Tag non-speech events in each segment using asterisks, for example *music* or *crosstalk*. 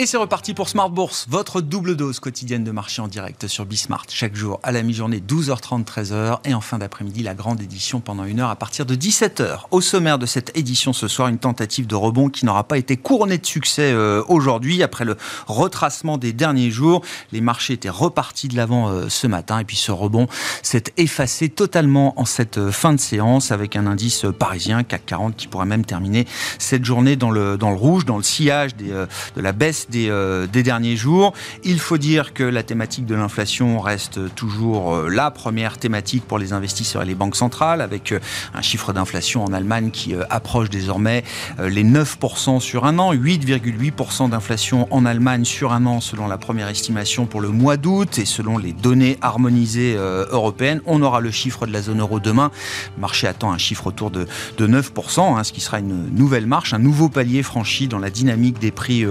Et c'est reparti pour Smart Bourse, votre double dose quotidienne de marché en direct sur Bismart. Chaque jour à la mi-journée, 12h30, 13h. Et en fin d'après-midi, la grande édition pendant une heure à partir de 17h. Au sommaire de cette édition ce soir, une tentative de rebond qui n'aura pas été couronnée de succès euh, aujourd'hui. Après le retracement des derniers jours, les marchés étaient repartis de l'avant euh, ce matin. Et puis ce rebond s'est effacé totalement en cette euh, fin de séance avec un indice parisien, CAC 40, qui pourrait même terminer cette journée dans le, dans le rouge, dans le sillage de la baisse euh, des, derniers jours. Il faut dire que la thématique de l'inflation reste toujours euh, la première thématique pour les investisseurs et les banques centrales, avec euh, un chiffre d'inflation en Allemagne qui approche désormais les 9% sur un an, 8,8% d'inflation en Allemagne sur un an selon la première estimation pour le mois d'août et selon les données harmonisées européennes. On aura le chiffre de la zone euro demain. Le marché attend un chiffre autour de, 9%, hein, ce qui sera une nouvelle marche, un nouveau palier franchi dans la dynamique des prix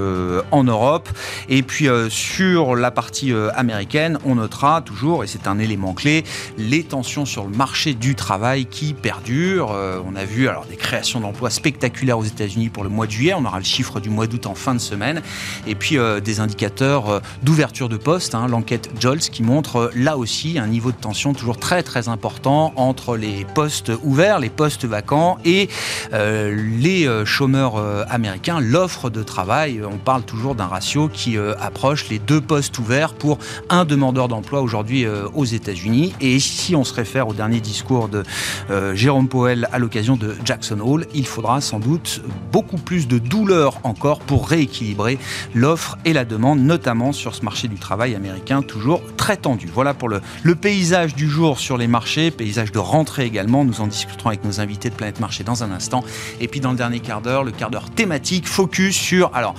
en Europe. Et puis euh, sur la partie euh, américaine, on notera toujours, et c'est un élément clé, les tensions sur le marché du travail qui perdurent. Euh, on a vu alors des créations d'emplois spectaculaires aux États-Unis pour le mois de juillet. On aura le chiffre du mois d'août en fin de semaine. Et puis des indicateurs d'ouverture de poste, hein, l'enquête JOLTS qui montre là aussi un niveau de tension toujours très très important entre les postes ouverts, les postes vacants et les chômeurs américains, l'offre de travail. On parle toujours d'un ratio qui euh, approche les deux postes ouverts pour un demandeur d'emploi aujourd'hui euh, aux États-Unis. Et si on se réfère au dernier discours de euh, Jérôme Powell à l'occasion de Jackson Hole, il faudra sans doute beaucoup plus de douleur encore pour rééquilibrer l'offre et la demande, notamment sur ce marché du travail américain toujours très tendu. Voilà pour le, paysage du jour sur les marchés, paysage de rentrée également. Nous en discuterons avec nos invités de Planète Marché dans un instant. Et puis dans le dernier quart d'heure, le quart d'heure thématique, focus sur alors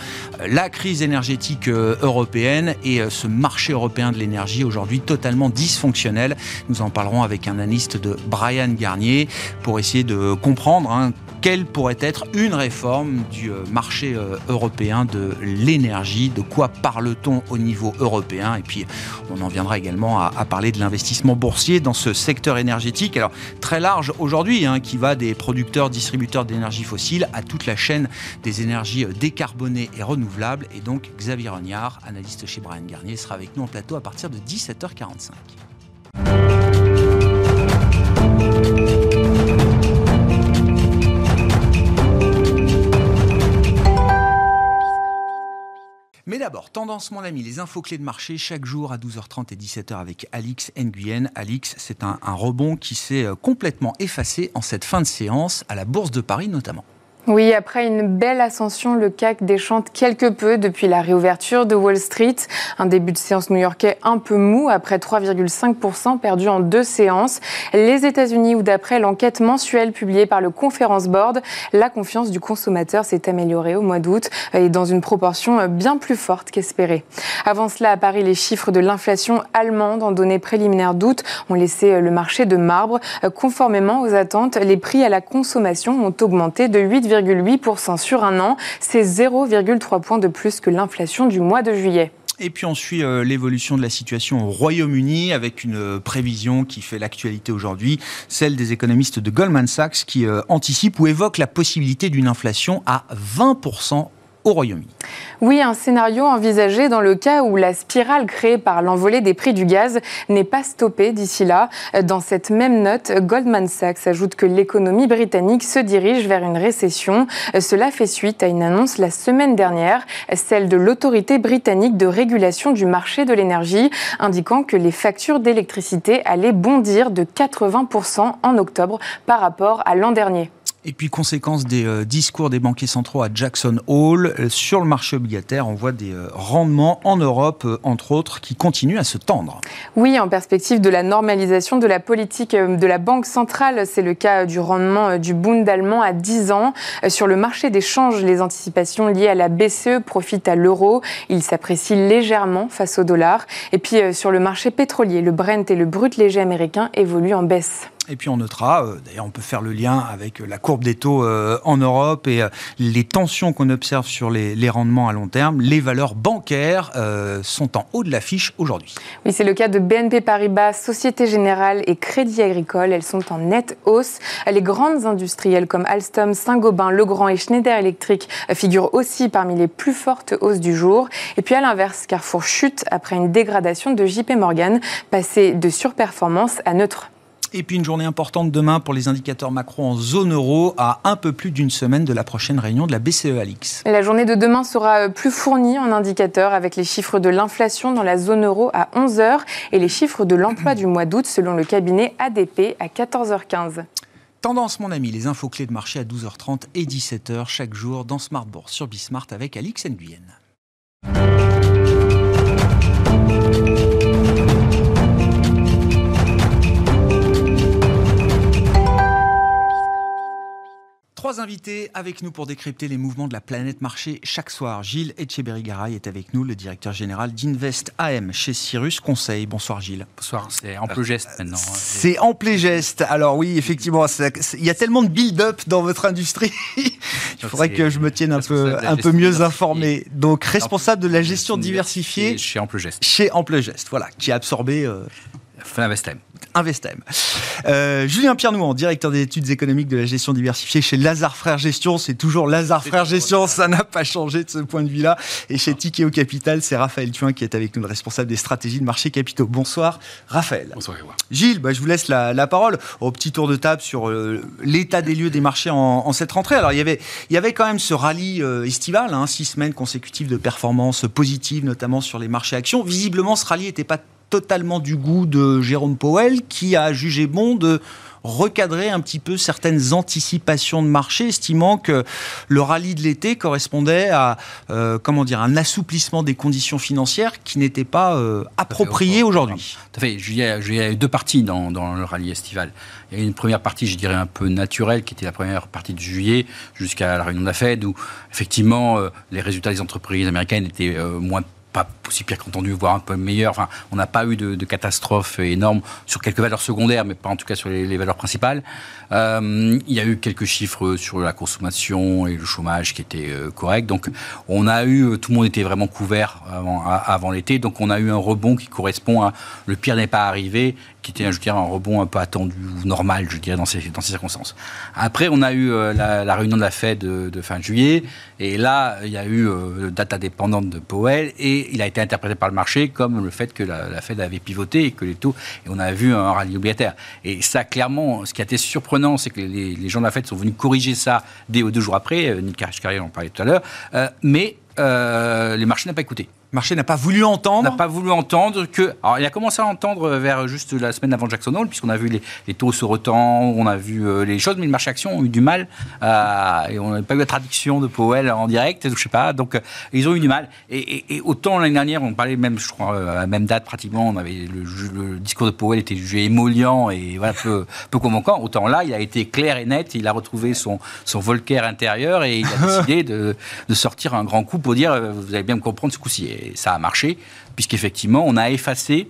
la crise énergétique euh, européenne et euh, ce marché européen de l'énergie aujourd'hui totalement dysfonctionnel. Nous en parlerons avec un analyste de Brian Garnier pour essayer de comprendre hein, quelle pourrait être une réforme du euh, marché européen de l'énergie De quoi parle-t-on au niveau européen? Et puis, on en viendra également à, parler de l'investissement boursier dans ce secteur énergétique. Alors, très large aujourd'hui, hein, qui va des producteurs, distributeurs d'énergie fossile à toute la chaîne des énergies décarbonées et renouvelables. Et donc Xavier Rognard, analyste chez Brian Garnier, sera avec nous en plateau à partir de 17h45. Mais d'abord, tendance mon ami, les infos clés de marché chaque jour à 12h30 et 17h avec Alix Nguyen. Alix, c'est un, un rebond qui s'est euh, complètement effacé en cette fin de séance, à la Bourse de Paris notamment. Oui, après une belle ascension, le CAC déchante quelque peu depuis la réouverture de Wall Street. Un début de séance new-yorkais un peu mou, après 3,5% perdu en deux séances. Les États-Unis, où d'après l'enquête mensuelle publiée par le Conference Board, la confiance du consommateur s'est améliorée au mois d'août et dans une proportion bien plus forte qu'espérée. Avant cela, à Paris, les chiffres de l'inflation allemande en données préliminaires d'août ont laissé le marché de marbre. Conformément aux attentes, les prix à la consommation ont augmenté de 8, 8% sur un an. C'est 0,3 points de plus que l'inflation du mois de juillet. Et puis on suit euh, l'évolution de la situation au Royaume-Uni avec une euh, prévision qui fait l'actualité aujourd'hui, celle des économistes de Goldman Sachs qui euh, anticipent ou évoquent la possibilité d'une inflation à 20% Oui, un scénario envisagé dans le cas où la spirale créée par l'envolée des prix du gaz n'est pas stoppée d'ici là. Dans cette même note, Goldman Sachs ajoute que l'économie britannique se dirige vers une récession. Cela fait suite à une annonce la semaine dernière, celle de l'autorité britannique de régulation du marché de l'énergie, indiquant que les factures d'électricité allaient bondir de 80% en octobre par rapport à l'an dernier. Et puis, conséquence des euh, discours des banquiers centraux à Jackson Hole, euh, sur le marché obligataire, on voit des euh, rendements en Europe, entre autres, qui continuent à se tendre. Oui, en perspective de la normalisation de la politique de la Banque centrale, c'est le cas du rendement du Bund allemand à 10 ans. Sur le marché des changes, les anticipations liées à la BCE profitent à l'euro. Il s'apprécie légèrement face au dollar. Et puis, sur le marché pétrolier, le Brent et le brut léger américain évoluent en baisse. Et puis on notera, euh, d'ailleurs on peut faire le lien avec la courbe des taux euh, en Europe et euh, les tensions qu'on observe sur les, les, rendements à long terme. Les valeurs bancaires sont en haut de l'affiche aujourd'hui. Oui, c'est le cas de BNP Paribas, Société Générale et Crédit Agricole. Elles sont en nette hausse. Les grandes industrielles comme Alstom, Saint-Gobain, Legrand et Schneider Electric figurent aussi parmi les plus fortes hausses du jour. Et puis à l'inverse, Carrefour chute après une dégradation de JP Morgan, passé de surperformance à neutre. Et puis une journée importante demain pour les indicateurs macro en zone euro à un peu plus d'une semaine de la prochaine réunion de la BCE Alix. La journée de demain sera plus fournie en indicateurs avec les chiffres de l'inflation dans la zone euro à 11h et les chiffres de l'emploi du mois d'août selon le cabinet ADP à 14h15. Tendance, mon ami, les infos clés de marché à 12h30 et 17h chaque jour dans Smart Bourse sur Bismart avec Alix Nguyen. Trois invités avec nous pour décrypter les mouvements de la planète marché chaque soir. Gilles Etcheberry-Garay est avec nous, le directeur général d'Invest AM chez Cyrus Conseil. Bonsoir Gilles. Bonsoir, c'est ample geste maintenant. Hein. C'est ample geste. Alors oui, effectivement, il y a tellement de build-up dans votre industrie. *laughs* il faudrait que je me tienne un peu, un peu mieux informé. Donc responsable de la gestion diversifiée. Chez Ample Geste. Chez Ample Geste, voilà, qui a absorbé... Euh, Investem. Investem. Euh, Julien Pierre-Nouan, directeur des études économiques de la gestion diversifiée chez Lazare Frères Gestion. C'est toujours Lazare Frères Gestion, ça n'a pas changé de ce point de vue-là. Et chez Tikeo Capital, c'est Raphaël Thuin qui est avec nous, le responsable des stratégies de marché capitaux. Bonsoir Raphaël. Bonsoir Gilles, bah, je vous laisse la, parole au petit tour de table sur euh, l'état des lieux des marchés en, cette rentrée. Alors il y avait, il y avait quand même ce rallye euh, estival, hein, six semaines consécutives de performances positives, notamment sur les marchés actions. Visiblement, ce rallye n'était pas totalement du goût de Jérôme Powell, qui a jugé bon de recadrer un petit peu certaines anticipations de marché, estimant que le rallye de l'été correspondait à euh, comment dire un assouplissement des conditions financières qui n'était pas euh, approprié aujourd'hui. Tout à fait. Il y, a, deux parties dans, dans, le rallye estival. Il y a une première partie, je dirais, un peu naturelle, qui était la première partie de juillet jusqu'à la réunion de la Fed, où effectivement euh, les résultats des entreprises américaines étaient moins pas aussi pire qu'entendu, voire un peu meilleur. On n'a pas eu de, catastrophe énorme sur quelques valeurs secondaires, mais pas en tout cas sur les, valeurs principales. Euh, il y a eu quelques chiffres sur la consommation et le chômage qui étaient euh, corrects. Donc, on a eu, euh, tout le monde était vraiment couvert avant l'été. Donc, on a eu un rebond qui correspond à le pire n'est pas arrivé, qui était, je dirais, un rebond un peu attendu ou normal, je dirais, dans ces, circonstances. Après, on a eu la, réunion de la Fed de, fin juillet, et là, il y a eu data dépendante de Powell, et il a été interprété par le marché comme le fait que la, Fed avait pivoté et que les taux, et on a vu un rallye obligataire. Et ça, clairement, ce qui a été surprenant, c'est que les, gens de la Fed sont venus corriger ça dès deux jours après. Euh, Nick Karish en parlait tout à l'heure. Euh, mais euh, les marchés n'ont pas écouté. Le marché n'a pas voulu entendre. N'a pas voulu entendre que. Alors, il a commencé à entendre vers juste la semaine avant Jackson Hole, puisqu'on a vu les, taux se retendre, on a vu euh, les choses, mais les marchés actions ont eu du mal. et on n'a pas eu la traduction de Powell en direct, je sais pas. Donc, euh, ils ont eu du mal. Et, autant l'année dernière, on parlait même, je crois, à la même date pratiquement, on avait le, discours de Powell était jugé émollient et voilà, peu, peu convaincant. Autant là, il a été clair et net, il a retrouvé son, son Volcker intérieur et il a *laughs* décidé de, de sortir un grand coup pour dire euh, vous allez bien me comprendre ce coup-ci et ça a marché, puisqu'effectivement, on a effacé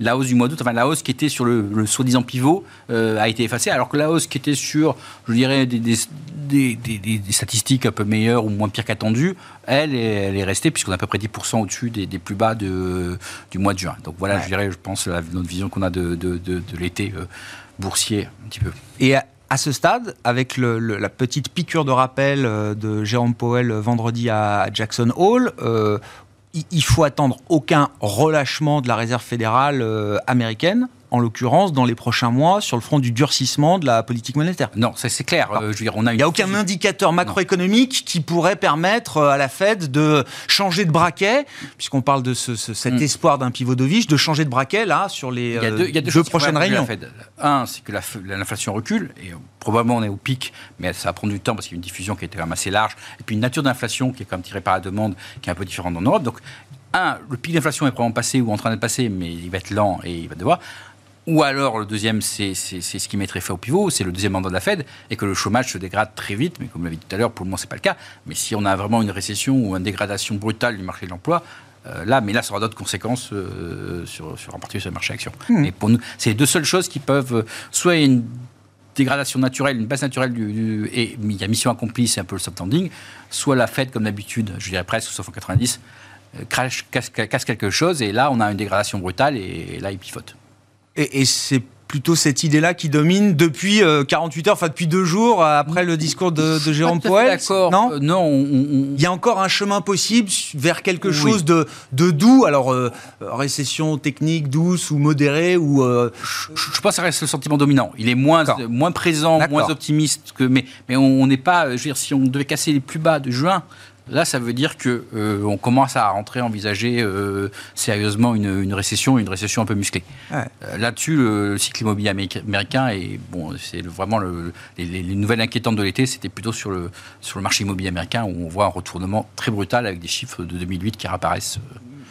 la hausse du mois d'août, enfin la hausse qui était sur le, soi-disant pivot euh, a été effacée, alors que la hausse qui était sur, je dirais, des, des, statistiques un peu meilleures ou moins pires qu'attendues, elle, elle, est restée, puisqu'on a à peu près 10% au-dessus des, plus bas de, du mois de juin. Donc voilà, je dirais, je pense, notre vision qu'on a de, de, l'été euh, boursier, un petit peu. Et à ce stade, avec la petite piqûre de rappel euh, de Jérôme Powell vendredi à Jackson Hole, il faut attendre aucun relâchement de la réserve fédérale euh, américaine en l'occurrence, dans les prochains mois, sur le front du durcissement de la politique monétaire. Non, c'est clair. Euh, je veux dire, on a il n'y a aucun indicateur macroéconomique qui pourrait permettre euh, à la Fed de changer de braquet, puisqu'on parle de cet mm. espoir d'un pivot de de changer de braquet, là, sur les deux, prochaines réunions. Un, c'est que l'inflation recule, et probablement on est au pic, mais ça va prendre du temps parce qu'il y a une diffusion qui était quand même assez large, et puis une nature d'inflation qui est quand même tirée par la demande, qui est un peu différente en Europe. Donc, un, le pic d'inflation est probablement passé ou en train d'être passé, mais il va être lent et il va devoir. Ou alors, le deuxième, c'est ce qui mettrait fin au pivot, c'est le deuxième mandat de la Fed, et que le chômage se dégrade très vite, mais comme l'a dit tout à l'heure, pour le moment, ce n'est pas le cas. Mais si on a vraiment une récession ou une dégradation brutale du marché de l'emploi, là, mais là, ça aura d'autres conséquences sur, sur, en particulier sur le marché action. Mmh. Et pour nous, c'est les deux seules choses qui peuvent, soit une dégradation naturelle, une baisse naturelle du, et il y a mission accomplie, c'est un peu le soft landing, soit la Fed, comme d'habitude, je dirais presque, sauf en 90, crash, casse, casse, quelque chose, et là, on a une dégradation brutale, et, là, il pivote. Et, et c'est plutôt cette idée-là qui domine depuis 48 euh, heures, enfin depuis deux jours après le discours de, de Jérôme Powell. D'accord. Non, euh, non il y a encore un chemin possible vers quelque chose de, de, doux. Alors euh, récession technique douce ou modérée ou. Je, pense que ça reste le sentiment dominant. Il est moins moins présent, moins optimiste que. Mais mais on n'est pas. Je veux dire, si on devait casser les plus bas de juin. Là, ça veut dire que euh, on commence à rentrer, envisager euh, sérieusement une, récession, une récession un peu musclée. Euh, là-dessus, le, cycle immobilier américain et bon, c'est vraiment le, les, nouvelles inquiétantes de l'été, c'était plutôt sur le sur le marché immobilier américain où on voit un retournement très brutal avec des chiffres de 2008 qui réapparaissent.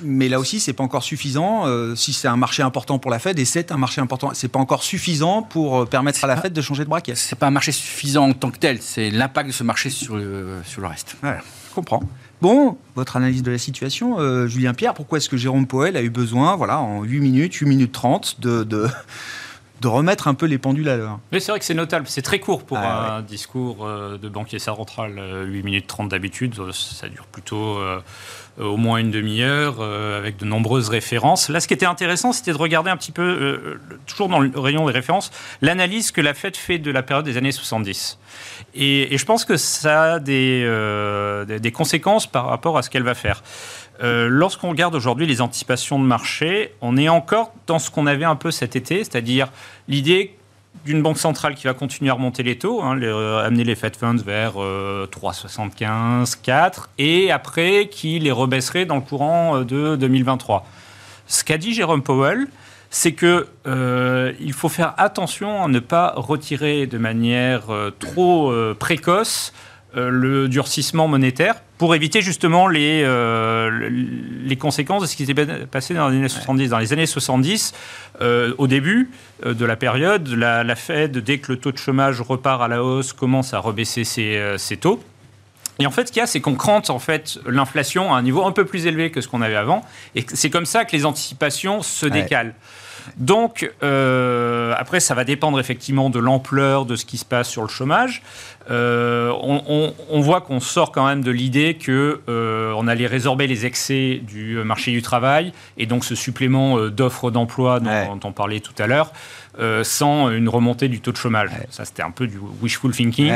Mais là aussi, c'est pas encore suffisant. si c'est un marché important pour la Fed, et c'est un marché important, c'est pas encore suffisant pour permettre à la Fed de changer de braquet. C'est pas un marché suffisant en tant que tel. C'est l'impact de ce marché sur le sur le reste. Je comprends. Bon, votre analyse de la situation, euh, Julien Pierre, pourquoi est-ce que Jérôme Poel a eu besoin, voilà, en 8 minutes, 8 minutes 30, de, *laughs* de, remettre un peu les pendules à l'heure? Oui, c'est vrai que c'est notable. C'est très court pour ah, un discours euh, de banquier central. 8 euh, minutes 30 d'habitude, ça dure plutôt au moins une demi-heure, avec de nombreuses références. Là, ce qui était intéressant, c'était de regarder un petit peu, toujours dans le rayon des références, l'analyse que la Fed fait de la période des années 70. Et, je pense que ça a euh, des, conséquences par rapport à ce qu'elle va faire. Euh, lorsqu'on regarde aujourd'hui les anticipations de marché, on est encore dans ce qu'on avait un peu cet été, c'est-à-dire l'idée d'une banque centrale qui va continuer à remonter les taux, hein, euh, amener les Fed Funds vers 3,75, 4, et après qui les rebaisserait dans le courant de 2023. Ce qu'a dit Jérôme Powell, c'est que euh, il faut faire attention à ne pas retirer de manière euh, trop euh, précoce le durcissement monétaire pour éviter justement les, les conséquences de ce qui s'est passé dans les années 70. Dans les années 70, au début de la période, la, Fed, dès que le taux de chômage repart à la hausse, commence à rebaisser ses, ses taux. Et en fait, ce qu'il y a, c'est qu'on crante en fait l'inflation à un niveau un peu plus élevé que ce qu'on avait avant, et c'est comme ça que les anticipations se décalent. Donc, euh, après, ça va dépendre effectivement de l'ampleur de ce qui se passe sur le chômage. Euh, on, voit qu'on sort quand même de l'idée que euh, on allait résorber les excès du marché du travail et donc ce supplément d'offres d'emploi dont, on parlait tout à l'heure. sans une remontée du taux de chômage. Ça, c'était un peu du wishful thinking.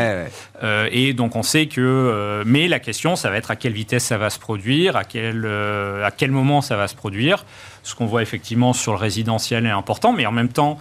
et donc, on sait que. mais la question, ça va être à quelle vitesse ça va se produire, à quel, à quel moment ça va se produire. Ce qu'on voit effectivement sur le résidentiel est important, mais en même temps,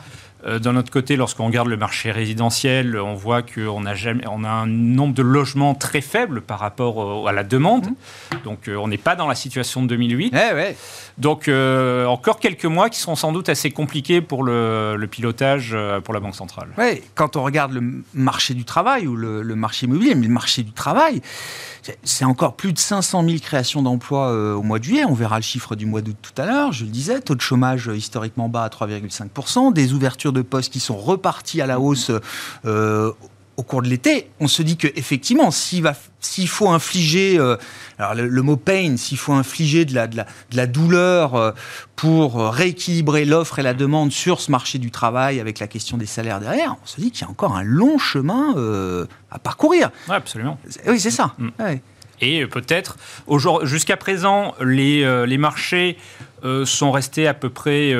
d'un autre côté, lorsqu'on regarde le marché résidentiel, on voit qu'on a, jamais, on a un nombre de logements très faible par rapport à la demande. Mmh. Donc, euh, on n'est pas dans la situation de 2008. Eh Donc, euh, encore quelques mois qui seront sans doute assez compliqués pour le, pilotage pour la Banque centrale. Oui, quand on regarde le marché du travail ou le, le marché immobilier, mais le marché du travail, c'est encore plus de 500 000 créations d'emplois euh, au mois de juillet. On verra le chiffre du mois d'août tout à l'heure. Je le disais, taux de chômage euh, historiquement bas à 3,5%, des ouvertures de postes qui sont reparties à la hausse euh, au cours de l'été, on se dit que effectivement, s'il faut infliger, euh, alors le, mot pain, s'il faut infliger de la, de la, douleur euh, pour rééquilibrer l'offre et la demande sur ce marché du travail avec la question des salaires derrière, on se dit qu'il y a encore un long chemin euh, à parcourir. Oui, absolument. Oui, c'est ça. Mm. Et peut-être, jusqu'à présent, les, les marchés sont restés à peu près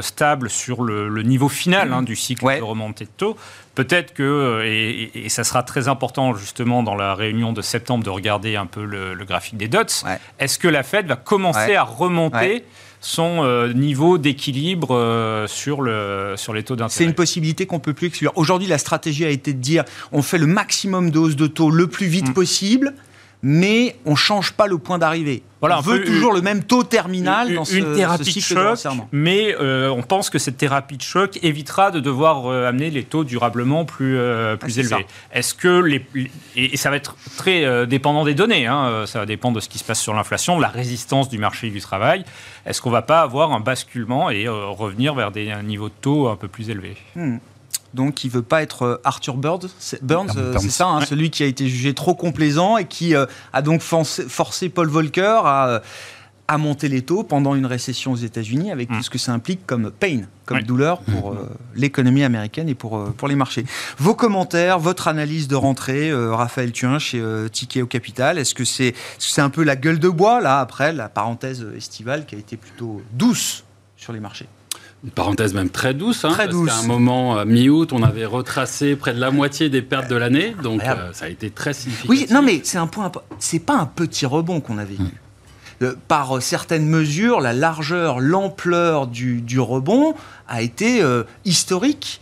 stables sur le, niveau final hein, du cycle de remontée de taux. Peut-être que, euh, et, ça sera très important justement dans la réunion de septembre de regarder un peu le, graphique des dots, est-ce que la Fed va commencer à remonter son euh, niveau d'équilibre euh, sur, le, sur les taux d'intérêt? C'est une possibilité qu'on ne peut plus exclure. Aujourd'hui, la stratégie a été de dire on fait le maximum de hausse de taux le plus vite mm. possible mais on ne change pas le point d'arrivée. Voilà, on veut toujours le même taux terminal une, dans ce, une thérapie de choc, mais euh, on pense que cette thérapie de choc évitera de devoir euh, amener les taux durablement plus, euh, plus ah, élevés. Est-ce que les et, ça va être très dépendant des données, hein, ça va dépendre de ce qui se passe sur l'inflation, de la résistance du marché du travail. Est-ce qu'on va pas avoir un basculement et revenir vers des niveaux de taux un peu plus élevés hmm donc il veut pas être euh, Arthur Burns, Burns, euh, c'est ça, hein, celui qui a été jugé trop complaisant et qui euh, a donc forcé, Paul Volcker à à monter les taux pendant une récession aux États-Unis, avec tout mm. ce que ça implique comme pain, comme douleur pour mm. euh, l'économie américaine et pour, euh, pour les marchés. Vos commentaires, votre analyse de rentrée, Raphaël Thuin chez Tikeo Capital, est-ce que c'est c'est un peu la gueule de bois, là, après la parenthèse estivale qui a été plutôt douce sur les marchés? Une parenthèse même très douce, hein, très parce qu'à un moment, mi-août, on avait retracé près de la moitié des pertes de l'année, donc ça a été très significatif. Oui, non mais c'est un point, c'est pas un petit rebond qu'on a vécu. Mm. Euh, par certaines mesures, la largeur, l'ampleur du, rebond a été euh, historique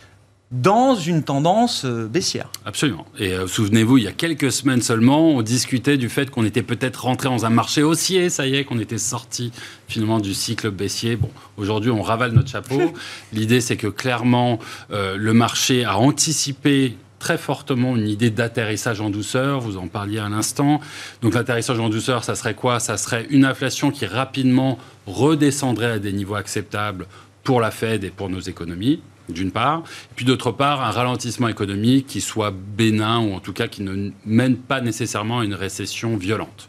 dans une tendance euh, baissière. Absolument. Et souvenez-vous, il y a quelques semaines seulement, on discutait du fait qu'on était peut-être rentré dans un marché haussier, ça y est, qu'on était sorti finalement du cycle baissier. Bon, aujourd'hui, on ravale notre chapeau. *laughs* L'idée, c'est que clairement, le marché a anticipé très fortement une idée d'atterrissage en douceur. Vous en parliez à l'instant. Donc l'atterrissage en douceur, ça serait quoi? Ça serait une inflation qui rapidement redescendrait à des niveaux acceptables pour la Fed et pour nos économies d'une part, et puis d'autre part, un ralentissement économique qui soit bénin ou en tout cas qui ne mène pas nécessairement à une récession violente.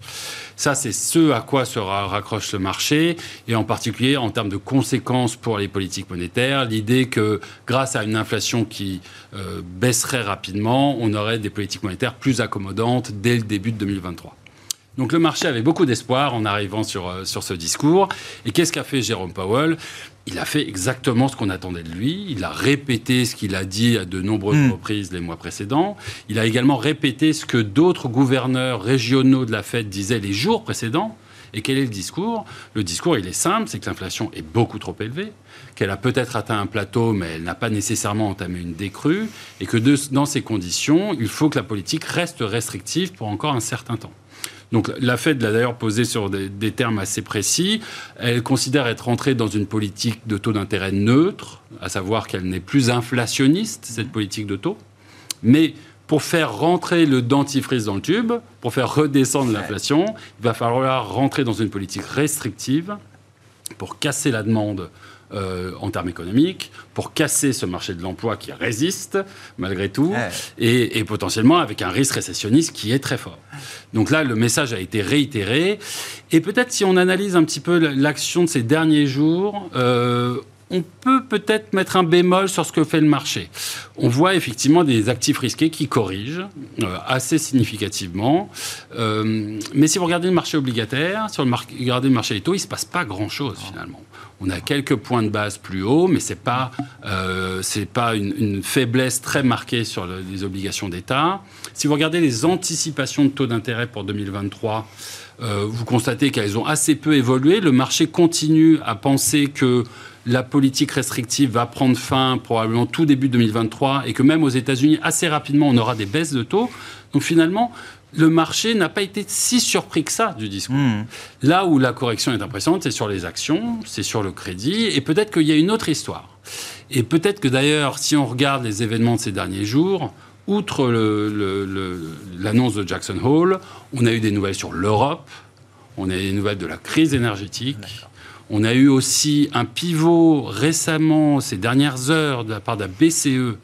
Ça, c'est ce à quoi se raccroche le marché, et en particulier en termes de conséquences pour les politiques monétaires, l'idée que grâce à une inflation qui euh, baisserait rapidement, on aurait des politiques monétaires plus accommodantes dès le début de 2023. Donc le marché avait beaucoup d'espoir en arrivant sur, euh, sur ce discours. Et qu'est-ce qu'a fait Jérôme Powell? Il a fait exactement ce qu'on attendait de lui. Il a répété ce qu'il a dit à de nombreuses hmm. reprises les mois précédents. Il a également répété ce que d'autres gouverneurs régionaux de la Fed disaient les jours précédents. Et quel est le discours? Le discours, il est simple, c'est que l'inflation est beaucoup trop élevée, qu'elle a peut-être atteint un plateau, mais elle n'a pas nécessairement entamé une décrue, et que dans ces conditions, il faut que la politique reste restrictive pour encore un certain temps. Donc la Fed l'a d'ailleurs posé sur des, termes assez précis. Elle considère être entrée dans une politique de taux d'intérêt neutre, à savoir qu'elle n'est plus inflationniste, cette politique de taux. Mais pour faire rentrer le dentifrice dans le tube, pour faire redescendre l'inflation, il va falloir rentrer dans une politique restrictive pour casser la demande euh, en termes économiques, pour casser ce marché de l'emploi qui résiste malgré tout, et, potentiellement avec un risque récessionniste qui est très fort. Donc là, le message a été réitéré. Et peut-être si on analyse un petit peu l'action de ces derniers jours, euh, on peut peut-être mettre un bémol sur ce que fait le marché. On voit effectivement des actifs risqués qui corrigent euh, assez significativement. mais si vous regardez le marché obligataire, si vous regardez le marché des taux, il ne se passe pas grand-chose finalement. On a quelques points de base plus hauts, mais ce n'est pas, euh, pas une, faiblesse très marquée sur les obligations d'État. Si vous regardez les anticipations de taux d'intérêt pour 2023, euh, vous constatez qu'elles ont assez peu évolué. Le marché continue à penser que la politique restrictive va prendre fin probablement tout début 2023 et que même aux États-Unis, assez rapidement, on aura des baisses de taux. Donc finalement, le marché n'a pas été si surpris que ça du discours. Hmm. Là où la correction est impressionnante, c'est sur les actions, c'est sur le crédit, et peut-être qu'il y a une autre histoire. Et peut-être que d'ailleurs, si on regarde les événements de ces derniers jours, outre l'annonce de Jackson Hole, on a eu des nouvelles sur l'Europe, on a eu des nouvelles de la crise énergétique. On a eu aussi un pivot récemment, ces dernières heures, de la part de la BCE,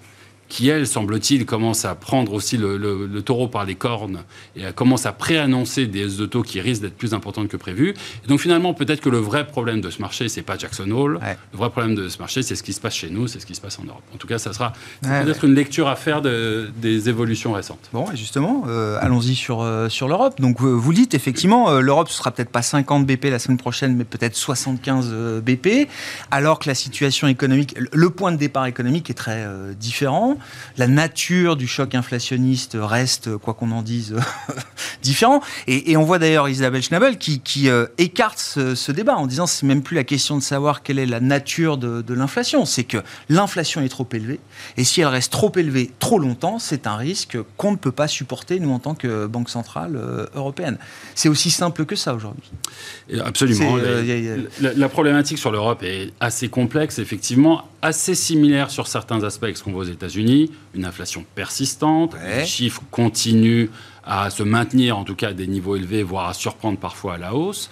qui, elle, semble-t-il, commence à prendre aussi le, taureau par les cornes et commence à préannoncer des hausses de taux qui risquent d'être plus importantes que prévu. donc finalement, peut-être que le vrai problème de ce marché, c'est pas Jackson Hole. Le vrai problème de ce marché, c'est ce qui se passe chez nous, c'est ce qui se passe en Europe. En tout cas, ça sera peut-être une lecture à faire des évolutions récentes. Bon, et justement, euh, allons-y sur, euh, sur l'Europe. Donc, vous, vous dites effectivement, euh, l'Europe, ce sera peut-être pas 50 BP la semaine prochaine, mais peut-être 75 BP, alors que la situation économique, le point de départ économique est très différent la nature du choc inflationniste reste, quoi qu'on en dise, *laughs* différent. Et, on voit d'ailleurs Isabelle Schnabel qui, euh, écarte ce, débat en disant c'est même plus la question de savoir quelle est la nature de, l'inflation, c'est que l'inflation est trop élevée. Et si elle reste trop élevée trop longtemps, c'est un risque qu'on ne peut pas supporter, nous, en tant que Banque Centrale euh, Européenne. C'est aussi simple que ça aujourd'hui. Absolument. Euh, la, problématique sur l'Europe est assez complexe, effectivement, assez similaire sur certains aspects avec ce qu'on voit aux États-Unis une inflation persistante, les chiffres continuent à se maintenir en tout cas à des niveaux élevés, voire à surprendre parfois à la hausse.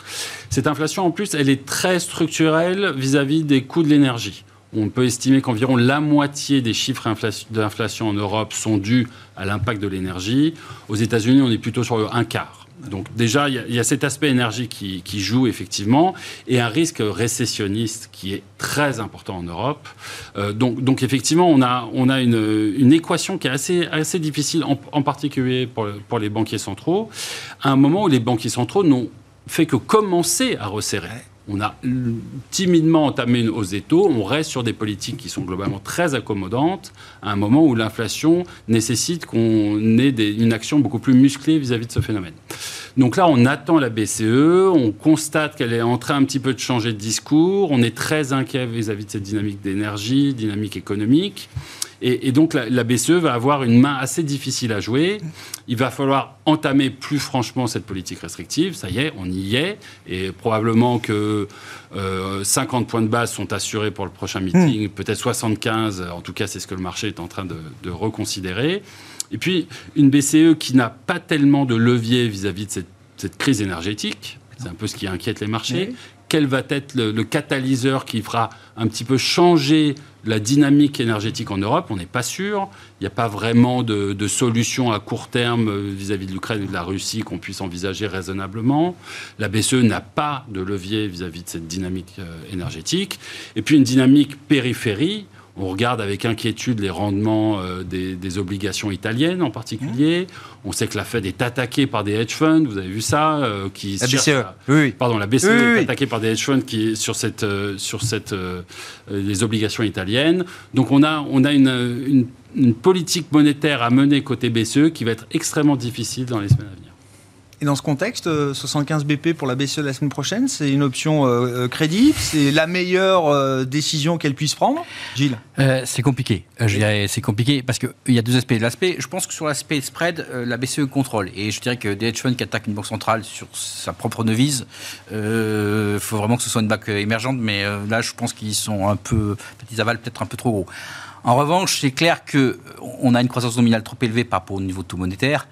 Cette inflation en plus, elle est très structurelle vis-à-vis des coûts de l'énergie. On peut estimer qu'environ la moitié des chiffres d'inflation en Europe sont dus à l'impact de l'énergie. Aux États-Unis, on est plutôt sur le un quart. Donc déjà, il y, a cet aspect énergie qui, joue effectivement, et un risque récessionniste qui est très important en Europe. Euh, donc, donc, effectivement, on a, on a une, une, équation qui est assez, assez difficile, en, particulier pour, pour, les banquiers centraux, à un moment où les banquiers centraux n'ont fait que commencer à resserrer on a timidement entamé une hausse des taux, on reste sur des politiques qui sont globalement très accommodantes, à un moment où l'inflation nécessite qu'on ait une action beaucoup plus musclée vis-à-vis de ce phénomène. Donc là, on attend la BCE, on constate qu'elle est en train un petit peu de changer de discours, on est très inquiet vis-à-vis de cette dynamique d'énergie, dynamique économique. Et, donc la, BCE va avoir une main assez difficile à jouer. Il va falloir entamer plus franchement cette politique restrictive. Ça y est, on y est. Et probablement que 50 euh, points de base sont assurés pour le prochain meeting, hmm. peut-être 75. En tout cas, c'est ce que le marché est en train de, reconsidérer. Et puis, une BCE qui n'a pas tellement de levier vis-à-vis de cette, crise énergétique, c'est un peu ce qui inquiète les marchés. Quel va être le, catalyseur qui fera un petit peu changer la dynamique énergétique en Europe, on n'est pas sûr. Il n'y a pas vraiment de, solution à court terme euh, vis-à-vis de l'Ukraine ou de la Russie qu'on puisse envisager raisonnablement. La BCE n'a pas de levier vis-à-vis de cette dynamique euh, énergétique. Et puis une dynamique périphérie on regarde avec inquiétude les rendements euh, des, obligations italiennes en particulier. On sait que la Fed est attaquée par des hedge funds, vous avez vu ça euh, qui La BCE, oui, Pardon, la BCE est attaquée par des hedge funds qui, sur, cette, euh, sur cette, les obligations italiennes. Donc on a, on a une, une politique monétaire à mener côté BCE qui va être extrêmement difficile dans les semaines à venir. Et dans ce contexte, 75 euh, BP pour la BCE la semaine prochaine, c'est une option euh, euh, C'est la meilleure décision qu'elle puisse prendre Gilles C'est compliqué. je dirais c'est compliqué parce qu'il y a deux aspects. L'aspect, je pense que sur l'aspect spread, la BCE contrôle. Et je dirais que des hedge funds qui attaquent une banque centrale sur sa propre devise, il faut vraiment que ce soit une banque émergente. Mais là, je pense qu'ils sont un peu, ils avalent peut-être un peu trop gros. En revanche, c'est clair qu'on a une croissance nominale trop élevée par rapport au niveau de taux monétaire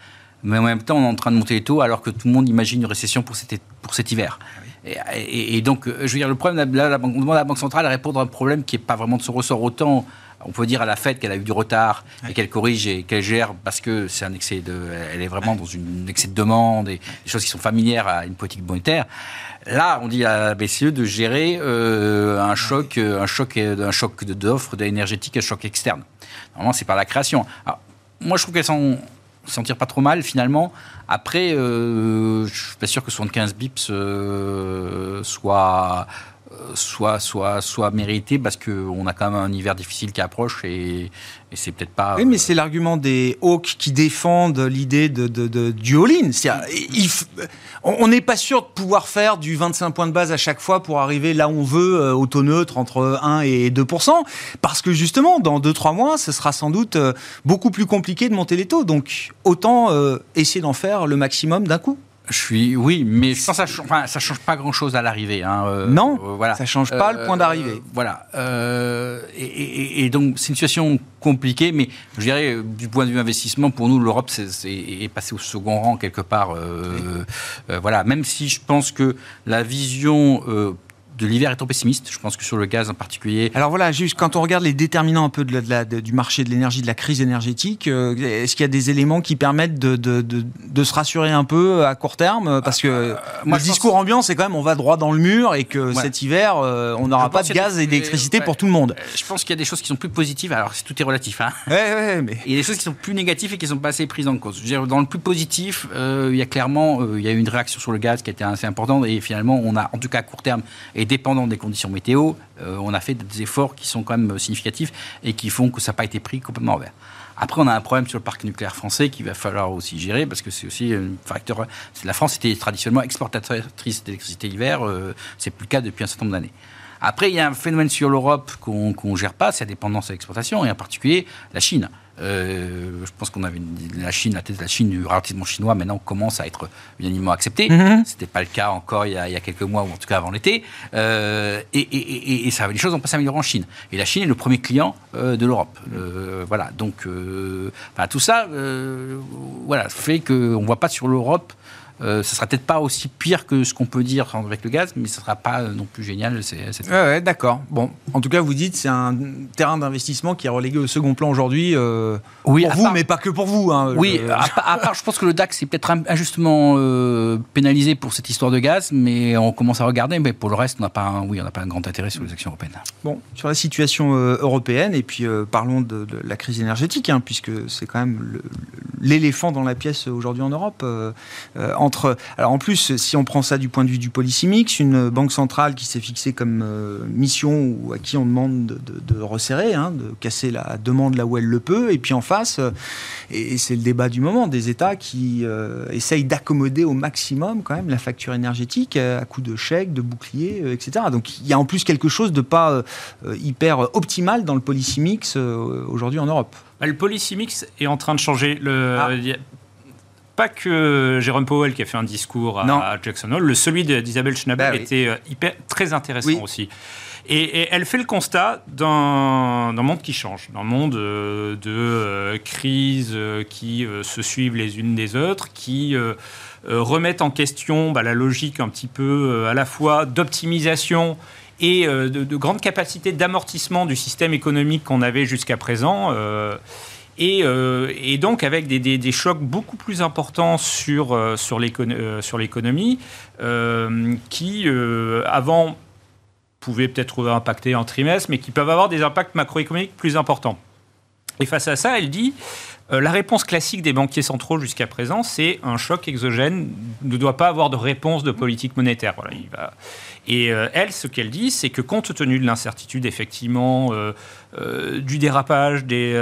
mais en même temps, on est en train de monter les taux alors que tout le monde imagine une récession pour cet, pour cet hiver. Ah et, donc, je veux dire, le problème, là, la banque, on demande à la Banque centrale à répondre à un problème qui n'est pas vraiment de son ressort. Autant, on peut dire à la Fed qu'elle a eu du retard et qu'elle corrige et qu'elle gère parce que c'est un excès de. Elle est vraiment dans une, excès de demande et des choses qui sont familières à une politique monétaire. Là, on dit à la BCE de gérer euh, un choc, un choc, un choc d'offres énergétiques, un choc externe. Normalement, c'est par la création. Alors, moi, je trouve qu'elles sont sentir pas trop mal finalement. Après, euh, je suis pas sûr que 75 bips euh, soit soit, soit, soit mérité parce qu'on a quand même un hiver difficile qui approche et, c'est peut-être pas. Oui, mais c'est l'argument des Hawks qui défendent l'idée de, de, du all-in. On n'est pas sûr de pouvoir faire du 25 points de base à chaque fois pour arriver là où on veut, euh, au taux neutre entre 1 et 2 parce que justement, dans 2-3 mois, ce sera sans doute euh, beaucoup plus compliqué de monter les taux. Donc, autant euh, essayer d'en faire le maximum d'un coup. Je suis, oui, mais ça, ça, enfin, ça change pas grand-chose à l'arrivée. Hein, euh, non, euh, voilà. ça change pas le point d'arrivée. Euh, voilà. Et, donc, c'est une situation compliquée, mais je dirais, du point de vue investissement, pour nous, l'Europe est, est, passée au second rang quelque part. voilà. Même si je pense que la vision de l'hiver étant pessimiste. Je pense que sur le gaz en particulier. Alors voilà, juste quand on regarde les déterminants un peu de la, du marché de l'énergie, de la crise énergétique, euh, est-ce qu'il y a des éléments qui permettent de, se rassurer un peu à court terme? Parce que euh, le discours ambiant, c'est quand même on va droit dans le mur et que cet hiver, euh, on n'aura pas de gaz et d'électricité pour tout le monde. Je pense qu'il y a des choses qui sont plus positives. Alors tout est relatif. Hein. Ouais, ouais, mais... Il y a des choses qui sont plus négatives et qui sont pas assez prises en cause. dans le plus positif, il y a clairement il y a eu une réaction sur le gaz qui a été assez importante et finalement on a en tout cas à court terme et dépendant des conditions météo, euh, on a fait des efforts qui sont quand même significatifs et qui font que ça n'a pas été pris complètement en vert. Après, on a un problème sur le parc nucléaire français qu'il va falloir aussi gérer parce que c'est aussi un facteur. La France était traditionnellement exportatrice d'électricité l'hiver, euh, c'est plus le cas depuis un certain nombre d'années. Après, il y a un phénomène sur l'Europe qu'on ne gère pas, c'est la dépendance à l'exportation, et en particulier la Chine. Euh, je pense qu'on avait la Chine, la tête de la Chine, du ralentissement chinois, maintenant commence à être unanimement accepté. Mhm. Ce n'était pas le cas encore il y, a, quelques mois, ou en tout cas avant l'été. Euh, et, ça, les choses ont pas s'améliorer en Chine. Et la Chine est le premier client euh, de l'Europe. voilà, donc tout ça voilà, fait qu'on ne voit pas sur l'Europe ce sera peut-être pas aussi pire que ce qu'on peut dire avec le gaz, mais ce sera pas non plus génial. C'est, ouais, d'accord. Bon, en tout cas, vous dites c'est un terrain d'investissement qui est relégué au second plan aujourd'hui. oui, pour vous, mais pas que pour vous. Hein, oui, à, part, je pense que le DAX est peut-être injustement pénalisé pour cette histoire de gaz, mais on commence à regarder. Mais pour le reste, on n'a pas, un, oui, on n'a pas un grand intérêt sur les actions européennes. Bon, sur la situation européenne, et puis parlons de, la crise énergétique, hein, puisque c'est quand même l'éléphant dans la pièce aujourd'hui en Europe. Euh, euh, entre, alors en plus, si on prend ça du point de vue du policy mix, une banque centrale qui s'est fixée comme euh, mission ou à qui on demande de, resserrer, hein, de casser la demande là où elle le peut, et puis en face, et, c'est le débat du moment, des États qui essayent d'accommoder au maximum quand même la facture énergétique à coup de chèques, de boucliers, etc. Donc il y a en plus quelque chose de pas hyper optimal dans le policy mix aujourd'hui en Europe. Bah, le policy mix est en train de changer. Le, ah. Pas que Jérôme Powell qui a fait un discours à, Jackson Hole, le celui d'Isabelle Schnabel bah était euh, hyper, très intéressant aussi. Et, elle fait le constat d'un monde qui change, d'un monde euh, de euh, crises qui se suivent les unes des autres, qui remettent en question bah, la logique un petit peu à la fois d'optimisation et euh, de, grandes capacités d'amortissement du système économique qu'on avait jusqu'à présent. Euh, euh, et, donc avec des, chocs beaucoup plus importants sur, sur l'économie, qui avant pouvaient peut-être impacter un trimestre, mais qui peuvent avoir des impacts macroéconomiques plus importants. Et face à ça, elle dit, la réponse classique des banquiers centraux jusqu'à présent, c'est un choc exogène ne doit pas avoir de réponse de politique monétaire. Voilà, il va, et euh, elle, ce qu'elle dit, c'est que compte tenu de l'incertitude, effectivement, euh, euh, du dérapage, des,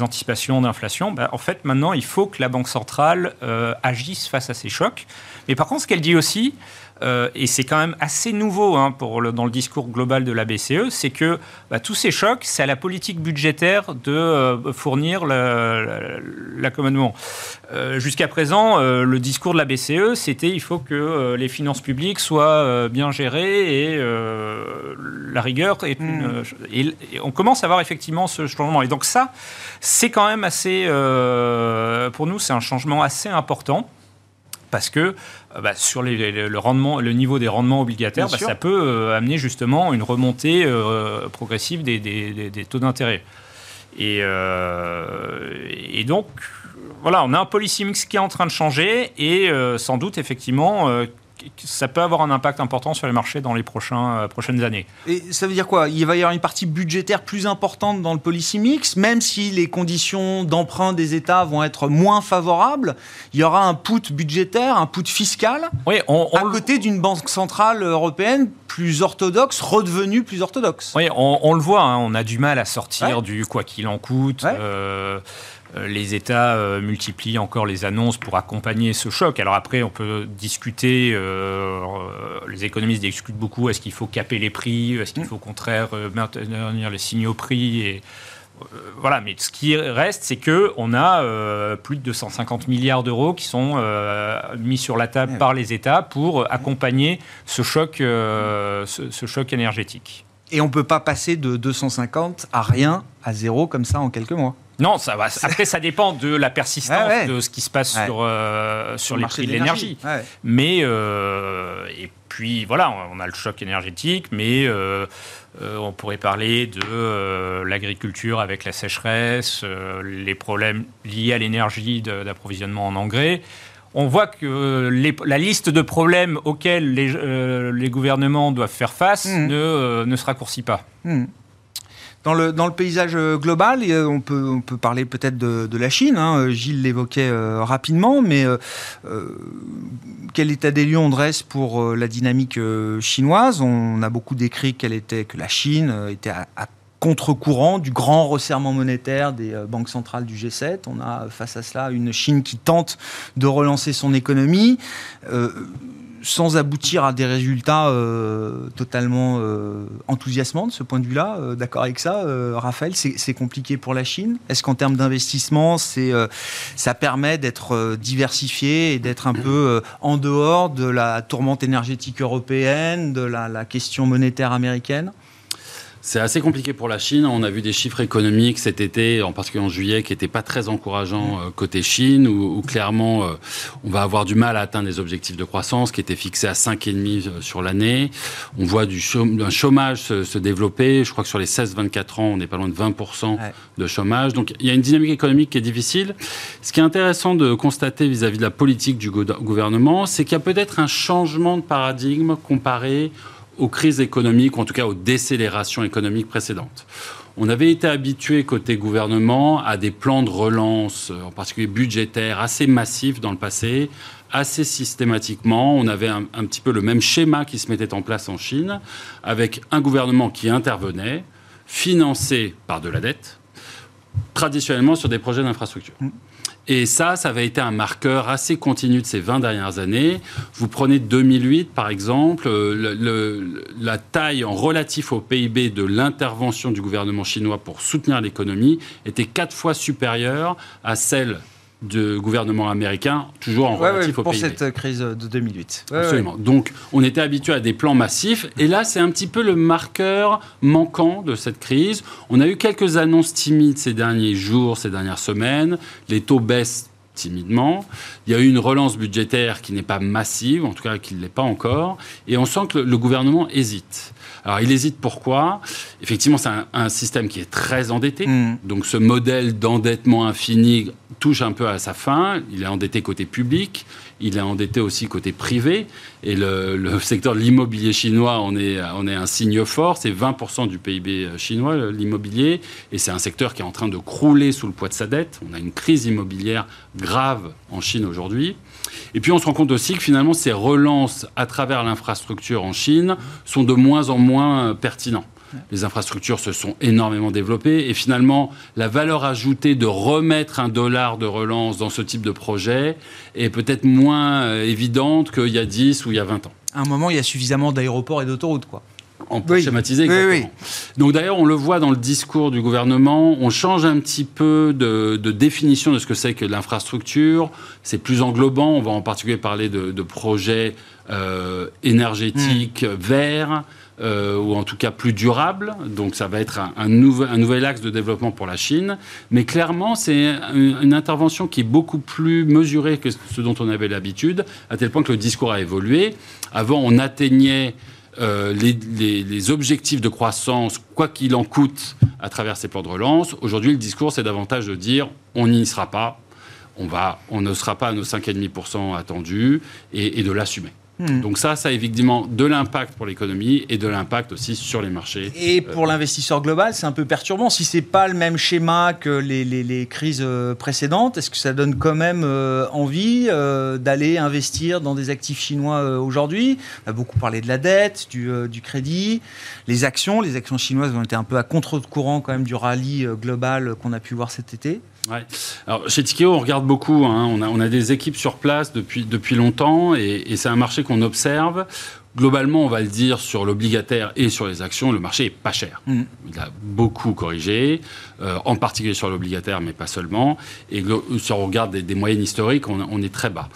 anticipations d'inflation, ben, en fait, maintenant, il faut que la Banque centrale agisse face à ces chocs. Mais par contre, ce qu'elle dit aussi, et c'est quand même assez nouveau hein, dans le discours global de la BCE, c'est que bah, tous ces chocs, c'est à la politique budgétaire de fournir l'accommodement. Jusqu'à présent, le discours de la BCE, c'était il faut que les finances publiques soient bien gérées et la rigueur est une, hmm. et, on commence à voir effectivement ce changement. Et donc ça, c'est quand même assez, pour nous, c'est un changement assez important parce que euh, bah, sur le, rendement, le niveau des rendements obligataires, bah, ça peut euh, amener justement une remontée euh, progressive des, taux d'intérêt. Et, et, donc, voilà, on a un policy mix qui est en train de changer et sans doute effectivement ça peut avoir un impact important sur les marchés dans les prochains, euh, prochaines années. Et ça veut dire quoi? Il va y avoir une partie budgétaire plus importante dans le policy mix, même si les conditions d'emprunt des États vont être moins favorables, il y aura un put budgétaire, un put fiscal, oui, on, à côté d'une banque centrale européenne plus orthodoxe, redevenue plus orthodoxe. Oui, on, le voit, hein, on a du mal à sortir du quoi qu'il en coûte. Euh, les États euh, multiplient encore les annonces pour accompagner ce choc. Alors après, on peut discuter, euh, les économistes discutent beaucoup, est-ce qu'il faut caper les prix, est-ce qu'il mm. faut au contraire maintenir les signaux prix? Et, voilà, mais ce qui reste, c'est que on a plus de 250 milliards d'euros qui sont mis sur la table par les États pour accompagner ce choc, ce choc énergétique. Et on ne peut pas passer de 250 à rien, à zéro, comme ça, en quelques mois. Non, ça va. Après, ça dépend de la persistance de ce qui se passe sur, euh, sur, les prix de l'énergie. Mais, euh, et puis, voilà, on a le choc énergétique, mais euh, on pourrait parler de l'agriculture avec la sécheresse, les problèmes liés à l'énergie d'approvisionnement en engrais. On voit que la liste de problèmes auxquels les, les gouvernements doivent faire face mmh. ne, ne, se raccourcit pas. Mmh. Dans le, dans le paysage euh, global, on peut, on peut parler peut-être de, la Chine. Hein. Gilles l'évoquait euh, rapidement, mais euh, quel état des lieux on dresse pour la dynamique chinoise? On a beaucoup décrit qu'elle était, que la Chine était à, contre-courant du grand resserrement monétaire des banques centrales du G7. On a face à cela une Chine qui tente de relancer son économie sans aboutir à des résultats euh, totalement euh, enthousiasmants de ce point de vue-là. Euh, d'accord avec ça, Raphaël C'est compliqué pour la Chine? Est-ce qu'en termes d'investissement, ça permet d'être diversifié et d'être un peu en dehors de la tourmente énergétique européenne, de la question monétaire américaine? C'est assez compliqué pour la Chine. On a vu des chiffres économiques cet été, en particulier en juillet, qui n'étaient pas très encourageants euh, côté Chine, où, clairement euh, on va avoir du mal à atteindre les objectifs de croissance qui étaient fixés à 5,5 euh, sur l'année. On voit du un chômage se, développer. Je crois que sur les 16-24 ans, on n'est pas loin de 20% de chômage. Donc il y a une dynamique économique qui est difficile. Ce qui est intéressant de constater vis-à-vis -vis de la politique du gouvernement, c'est qu'il y a peut-être un changement de paradigme comparé aux crises économiques, ou en tout cas aux décélérations économiques précédentes. On avait été habitué côté gouvernement à des plans de relance, en particulier budgétaires, assez massifs dans le passé, assez systématiquement. On avait un, petit peu le même schéma qui se mettait en place en Chine, avec un gouvernement qui intervenait, financé par de la dette, traditionnellement sur des projets d'infrastructure. Et ça, ça avait été un marqueur assez continu de ces 20 dernières années. Vous prenez 2008, par exemple, euh, la taille en relatif au PIB de l'intervention du gouvernement chinois pour soutenir l'économie était quatre fois supérieure à celle de gouvernement américain, toujours en relatif au pour cette euh, crise de 2008. Absolument. Donc, on était habitué à des plans massifs, et là, c'est un petit peu le marqueur manquant de cette crise. On a eu quelques annonces timides ces derniers jours, ces dernières semaines. Les taux baissent timidement. Il y a eu une relance budgétaire qui n'est pas massive, en tout cas qui ne l'est pas encore, et on sent que le gouvernement hésite. Alors il hésite pourquoi Effectivement, c'est un, système qui est très endetté. Mm. Donc ce modèle d'endettement infini touche un peu à sa fin. Il est endetté côté public, il est endetté aussi côté privé. Et le, *laughs* secteur de l'immobilier chinois, on est, on est un signe fort. C'est 20% du PIB chinois, l'immobilier. Et c'est un secteur qui est en train de crouler sous le poids de sa dette. On a une crise immobilière grave en Chine aujourd'hui. Et puis on se rend compte aussi que finalement ces relances à travers l'infrastructure en Chine sont de moins en moins pertinents. Les infrastructures se sont énormément développées et finalement la valeur ajoutée de remettre un dollar de relance dans ce type de projet est peut-être moins euh, évidente qu'il y a 10 ou il y a 20 ans. À un moment, il y a suffisamment d'aéroports et d'autoroutes, quoi. On peut schématiser exactement. Donc d'ailleurs, on le voit dans le discours du gouvernement, on change un petit peu de, définition de ce que c'est que l'infrastructure. C'est plus englobant. On va en particulier parler de, projets euh, énergétiques hmm. verts. Euh, ou en tout cas plus durables. Donc ça va être un, nouvel, un, nouvel, axe de développement pour la Chine. Mais clairement, c'est une, une, intervention qui est beaucoup plus mesurée que ce dont on avait l'habitude, à tel point que le discours a évolué. Avant, on atteignait euh, les, objectifs de croissance, quoi qu'il en coûte, à travers ces plans de relance. Aujourd'hui, le discours, c'est davantage de dire on n'y sera pas, on, ne sera pas à nos 5,5% attendus et de l'assumer. Hmm. Donc ça, ça a évidemment de l'impact pour l'économie et de l'impact aussi sur les marchés. Et pour euh, l'investisseur global, c'est un peu perturbant. Si c'est pas le même schéma que les, crises euh, précédentes, est-ce que ça donne quand même euh, envie d'aller investir dans des actifs chinois aujourd'hui? On a beaucoup parlé de la dette, du, du, crédit, les actions. Les actions chinoises ont été un peu à contre-courant quand même du rallye global qu'on a pu voir cet été. Ouais. Alors, chez Tikeo, on regarde beaucoup. Hein. On, a, des équipes sur place depuis, depuis longtemps et c'est un marché qu'on observe globalement, on va le dire, sur l'obligataire et sur les actions, le marché est pas cher. Mm. Il a beaucoup corrigé, euh, en particulier sur l'obligataire, mais pas seulement. Et si on regarde des, moyennes historiques, on, est très bas.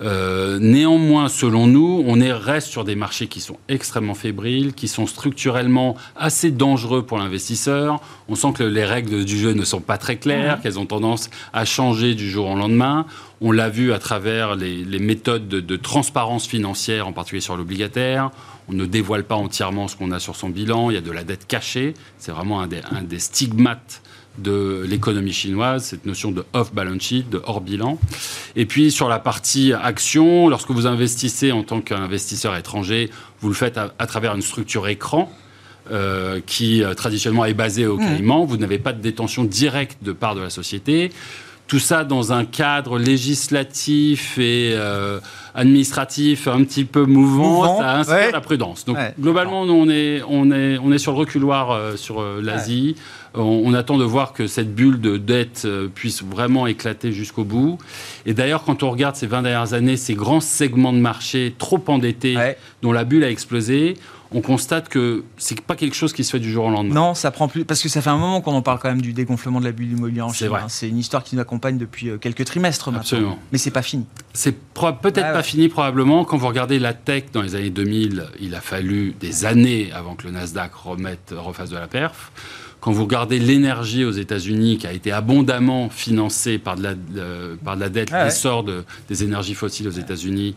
Euh, néanmoins, selon nous, on est, reste sur des marchés qui sont extrêmement fébriles, qui sont structurellement assez dangereux pour l'investisseur. On sent que les règles du jeu ne sont pas très claires, mm. qu'elles ont tendance à changer du jour au lendemain. On l'a vu à travers les, méthodes de, transparence financière, en particulier sur l'obligataire. On ne dévoile pas entièrement ce qu'on a sur son bilan. Il y a de la dette cachée. C'est vraiment un des, stigmates de l'économie chinoise, cette notion de off-balance sheet, de hors-bilan. Et puis sur la partie action, lorsque vous investissez en tant qu'investisseur étranger, vous le faites à, travers une structure écran. Euh, qui euh, traditionnellement est basée au mmh. Caïman. Vous n'avez pas de détention directe de part de la société. Tout ça dans un cadre législatif et euh, administratif un petit peu mouvant, ça inspire la prudence. Donc globalement, on est, on, est, on est sur le reculoir euh, sur euh, l'Asie. On, attend de voir que cette bulle de dette puisse vraiment éclater jusqu'au bout. Et d'ailleurs, quand on regarde ces 20 dernières années, ces grands segments de marché trop endettés, dont la bulle a explosé, on constate que c'est pas quelque chose qui se fait du jour au lendemain. Non, ça prend plus parce que ça fait un moment qu'on en parle quand même du dégonflement de la bulle immobilière en Chine. Hein. C'est une histoire qui nous accompagne depuis euh, quelques trimestres maintenant. Absolument. Mais c'est pas fini. c'est peut-être Ah ouais. pas fini probablement. Quand vous regardez la tech dans les années 2000, il a fallu des années avant que le Nasdaq remette, refasse de la perf. Quand vous regardez l'énergie aux États-Unis, qui a été abondamment financée par de la, euh, par de la dette, Ah ouais. l'essor de- des énergies fossiles aux États-Unis,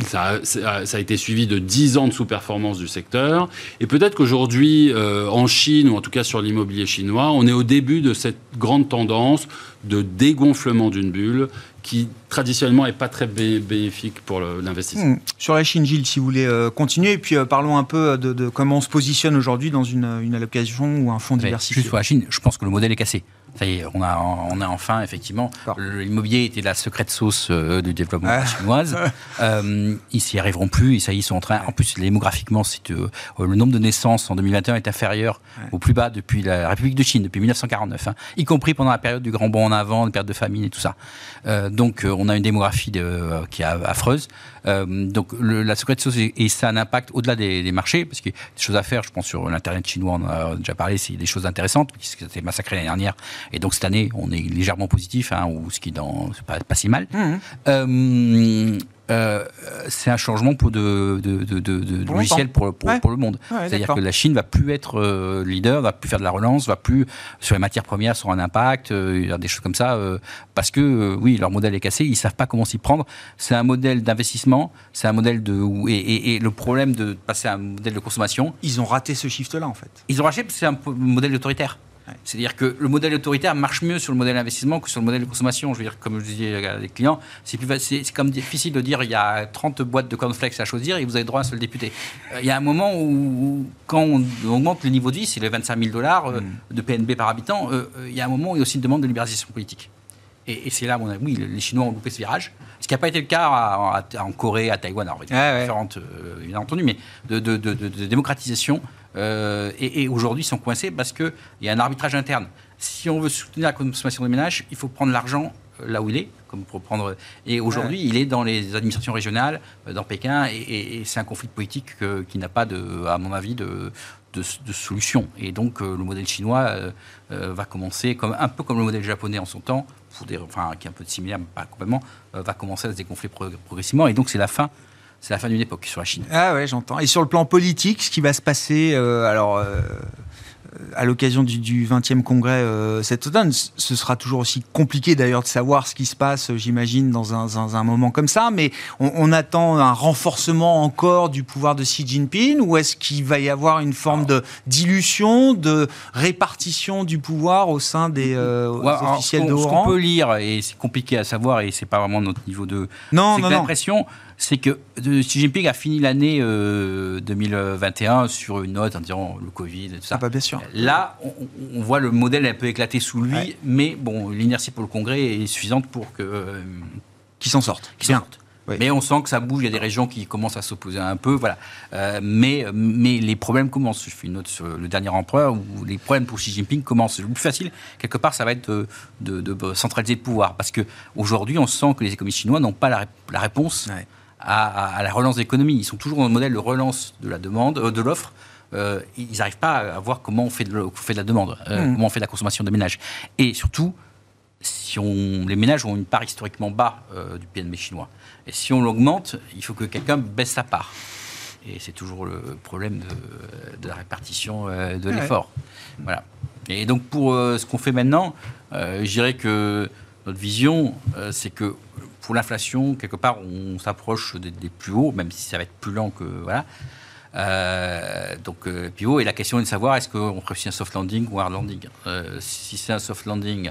ça, a- ça a été suivi de 10 ans de sous-performance du secteur. Et peut-être qu'aujourd'hui, euh, en Chine, ou en tout cas sur l'immobilier chinois, on est au début de cette grande tendance de dégonflement d'une bulle qui traditionnellement n'est pas très bé- bénéfique pour l'investissement. Hmm. Sur la Chine, Gilles, si vous voulez euh, continuer, et puis euh, parlons un peu de, de comment on se positionne aujourd'hui dans une, une allocation ou un fonds diversifié. Juste sur la Chine, je pense que le modèle est cassé. Ça y est, on a, on a enfin, effectivement, l'immobilier était la secrète sauce euh, du développement Ouais. chinoise. *laughs* Euh, ils s'y arriveront plus, et ça y est, ils sont en train. En plus, démographiquement, c'est, euh, le nombre de naissances en 2021 est inférieur Ouais. au plus bas depuis la République de Chine, depuis 1949, hein, y compris pendant la période du grand bond en avant, la période de famine et tout ça. Euh, donc, on a une démographie de- qui est affreuse. Donc, le- la secrète sauce, et, et ça a un impact au-delà des, des marchés, parce qu'il y a des choses à faire, je pense, sur l'Internet chinois, on en a déjà parlé, c'est des choses intéressantes, puisque c'était massacré l'année dernière. Et donc, cette année, on est légèrement positif, hein, ou ce qui dans, pas, pas si mal. Mhm. Euh, euh, c'est un changement pour de, de, de, de- de Pour logiciel pour, pour, Ouais. pour le monde. Ouais, C'est-à-dire que la Chine va plus être euh, leader, va plus faire de la relance, va plus sur les matières premières sur un impact, euh, des choses comme ça, parce que oui, leur modèle est cassé, ils savent pas comment s'y prendre. C'est un modèle d'investissement, c'est un modèle de et, et- et le problème de passer à un modèle de consommation, Ils ont raté ce shift-là, en fait. ils ont racheté parce que c'est un modèle autoritaire. C'est-à-dire que le modèle autoritaire marche mieux sur le modèle d'investissement que sur le modèle de consommation. Je veux dire, comme je disais à des clients, c'est plus facile- c'est comme difficile de dire il y a 30 boîtes de cornflakes à choisir et vous avez droit à un seul député. Euh, Il y a un moment où, quand on augmente le niveau de vie, c'est les 25 000 dollars euh, de PNB par habitant, euh, il y a un moment où il y a aussi une demande de libéralisation politique. Et, c'est là, mon avis, oui, les Chinois ont loupé ce virage. Ce qui n'a pas été le cas à- à- en Corée, à Taïwan, alors, Ouais, ouais. différentes, euh, bien entendu, mais de, de- de- de- de démocratisation. Euh, et et aujourd'hui, ils sont coincés parce qu'il y a un arbitrage interne. Si on veut soutenir la consommation des ménages, il faut prendre l'argent euh, là où il est, comme pour prendre. Et aujourd'hui, il est dans les administrations régionales, euh, dans Pékin, et, et- et c'est un conflit politique qui n'a pas, de, à mon avis, de, de, de solution. Et donc, le modèle chinois euh, va commencer, comme, un peu comme le modèle japonais en son temps, pour des, enfin, qui est un peu similaire, mais pas complètement, euh, va commencer à se dégonfler pro- progressivement. Et donc, c'est la fin. C'est la fin d'une époque sur la Chine. Ah ouais, j'entends. Et sur le plan politique, ce qui va se passer, euh, alors, euh, à l'occasion du, du 20e congrès euh, cet automne, ce sera toujours aussi compliqué d'ailleurs de savoir ce qui se passe, euh, j'imagine, dans un, dans un moment comme ça, mais on, on attend un renforcement encore du pouvoir de Xi Jinping ou est-ce qu'il va y avoir une forme de dilution, de répartition du pouvoir au sein des Ouais, officiels de haut Ce qu'on peut lire, et c'est compliqué à savoir, et c'est pas vraiment notre niveau de. Non, non. l'impression, c'est que euh, Xi Jinping a fini l'année euh, 2021 sur une note en disant le Covid et tout ça. Ah bah, bien sûr. Là, on, on voit le modèle un peu éclater sous lui, Ouais. mais bon, l'inertie pour le Congrès est suffisante pour que euh, s'en sortent. qu'ils Bien. sortent. Oui. Mais on sent que ça bouge, il y a des régions qui commencent à s'opposer un peu, voilà. Euh, mais, mais les problèmes commencent. Je fais une note sur le dernier empereur où les problèmes pour Xi Jinping commencent. Le plus facile, quelque part, ça va être de, de- de centraliser le pouvoir. Parce qu'aujourd'hui, on sent que les économistes chinois n'ont pas la, ré- la réponse Ouais. À, la relance de l'économie. Ils sont toujours dans le modèle de relance de la demande, euh, de l'offre. Euh, ils n'arrivent pas à voir comment on fait de, le- on fait de la demande, euh, Mhm. comment on fait de la consommation des ménages. Et surtout, si on, les ménages ont une part historiquement bas du PNB chinois. Et si on l'augmente, il faut que quelqu'un baisse sa part. Et c'est toujours le problème de, de la répartition de Ouais. l'effort. Voilà. Et donc pour ce qu'on fait maintenant, je dirais que notre vision, c'est que pour l'inflation, quelque part, on s'approche des, des plus hauts, même si ça va être plus lent que voilà. Euh, donc euh, plus haut. Et la question est de savoir est-ce qu'on réussit un soft landing ou un hard landing? Euh, si c'est un soft landing,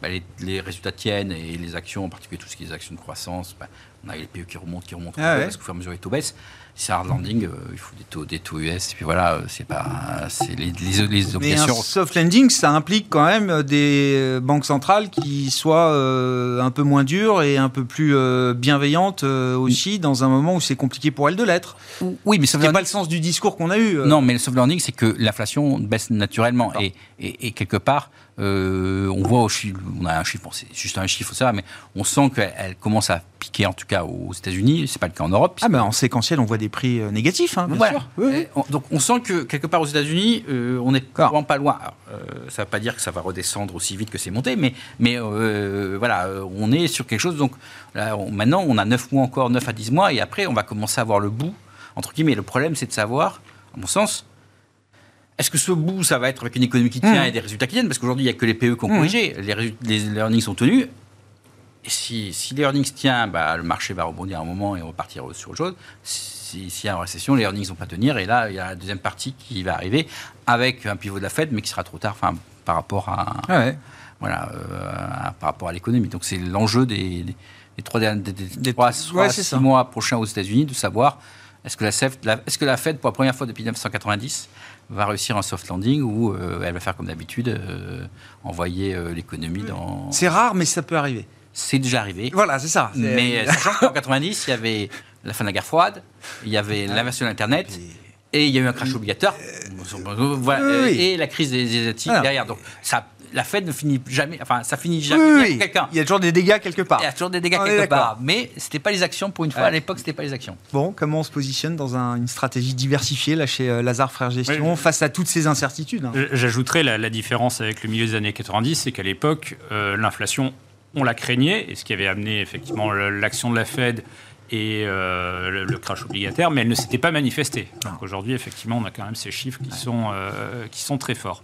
bah, les, les résultats tiennent et les actions, en particulier tout ce qui est actions de croissance, bah, on a les PE qui remontent, qui remontent, Ah ouais. parce qu'au fur et à mesure les taux baissent. C'est un hard landing, euh, il faut des taux, des taux US. Et puis voilà, euh, c'est pas, c'est les, les, les Mais un obligations. soft landing, ça implique quand même des euh, banques centrales qui soient euh, un peu moins dures et un peu plus euh, bienveillantes euh, aussi dans un moment où c'est compliqué pour elles de l'être. Oui, mais soft n'est landing- pas le sens du discours qu'on a eu. euh. Non, mais le soft landing, c'est que l'inflation baisse naturellement. Et, et quelque part, euh, on voit au on a un chiffre, bon, c'est juste un chiffre, ça, mais on sent qu'elle elle commence à piquer, en tout cas aux États-Unis, c'est pas le cas en Europe. Ah ben en séquentiel, on voit des prix euh, négatifs, hein, bien Voilà. sûr. Oui, oui. Donc on sent que quelque part aux États-Unis, euh, on n'est vraiment pas loin. Alors, euh, ça ne veut pas dire que ça va redescendre aussi vite que c'est monté, mais, mais voilà, on est sur quelque chose. Donc là, on- maintenant, on a 9 mois encore, 9 à 10 mois, et après, on va commencer à voir le bout. Entre guillemets, le problème, c'est de savoir, à mon sens, est-ce que ce bout, ça va être avec une économie qui tient Mmh. et des résultats qui tiennent Parce qu'aujourd'hui, il n'y a que les PE qui ont Mmh. corrigé, les, earnings sont tenus. Et si, si les earnings tiennent, bah, le marché va rebondir à un moment et repartir sur autre chose. Si- S'il y a une récession, les earnings ne vont pas tenir. Et là, il y a la deuxième partie qui va arriver avec un pivot de la Fed, mais qui sera trop tard enfin, par rapport à, Ah ouais. voilà, euh, à- par rapport à l'économie. Donc c'est l'enjeu des, des, des trois, des, des ouais, six mois prochains aux États-Unis de savoir est-ce que, la Fed- la- est-ce que la Fed, pour la première fois depuis 1990, va réussir un soft landing ou euh, elle va faire comme d'habitude, euh, envoyer euh, l'économie dans... C'est rare, mais ça peut arriver. C'est déjà arrivé. Voilà, c'est ça. Mais *laughs* sachant qu'en 90, il y avait la fin de la guerre froide, il y avait l'inversion de l'Internet, et il y a eu un crash obligatoire, voilà, oui, et la crise des des Asiatiques Voilà. derrière. Donc ça, la Fed ne finit jamais, enfin ça finit jamais Oui, quelqu'un. Il y a toujours des dégâts quelque part. Il y a toujours des dégâts On quelque part, mais c'était pas les actions pour une fois. Ouais. À l'époque, c'était pas les actions. Bon, comment on se positionne dans un- une stratégie diversifiée là chez euh, Lazare Frères Gestion Oui. face à toutes ces incertitudes hein? J'ajouterais la, la différence avec le milieu des années 90, c'est qu'à l'époque, euh, l'inflation, on la craignait, et ce qui avait amené effectivement l'action de la Fed et euh, le, le crash obligataire, mais elle ne s'était pas manifestée. Donc aujourd'hui, effectivement, on a quand même ces chiffres qui, sont, euh, qui sont très forts.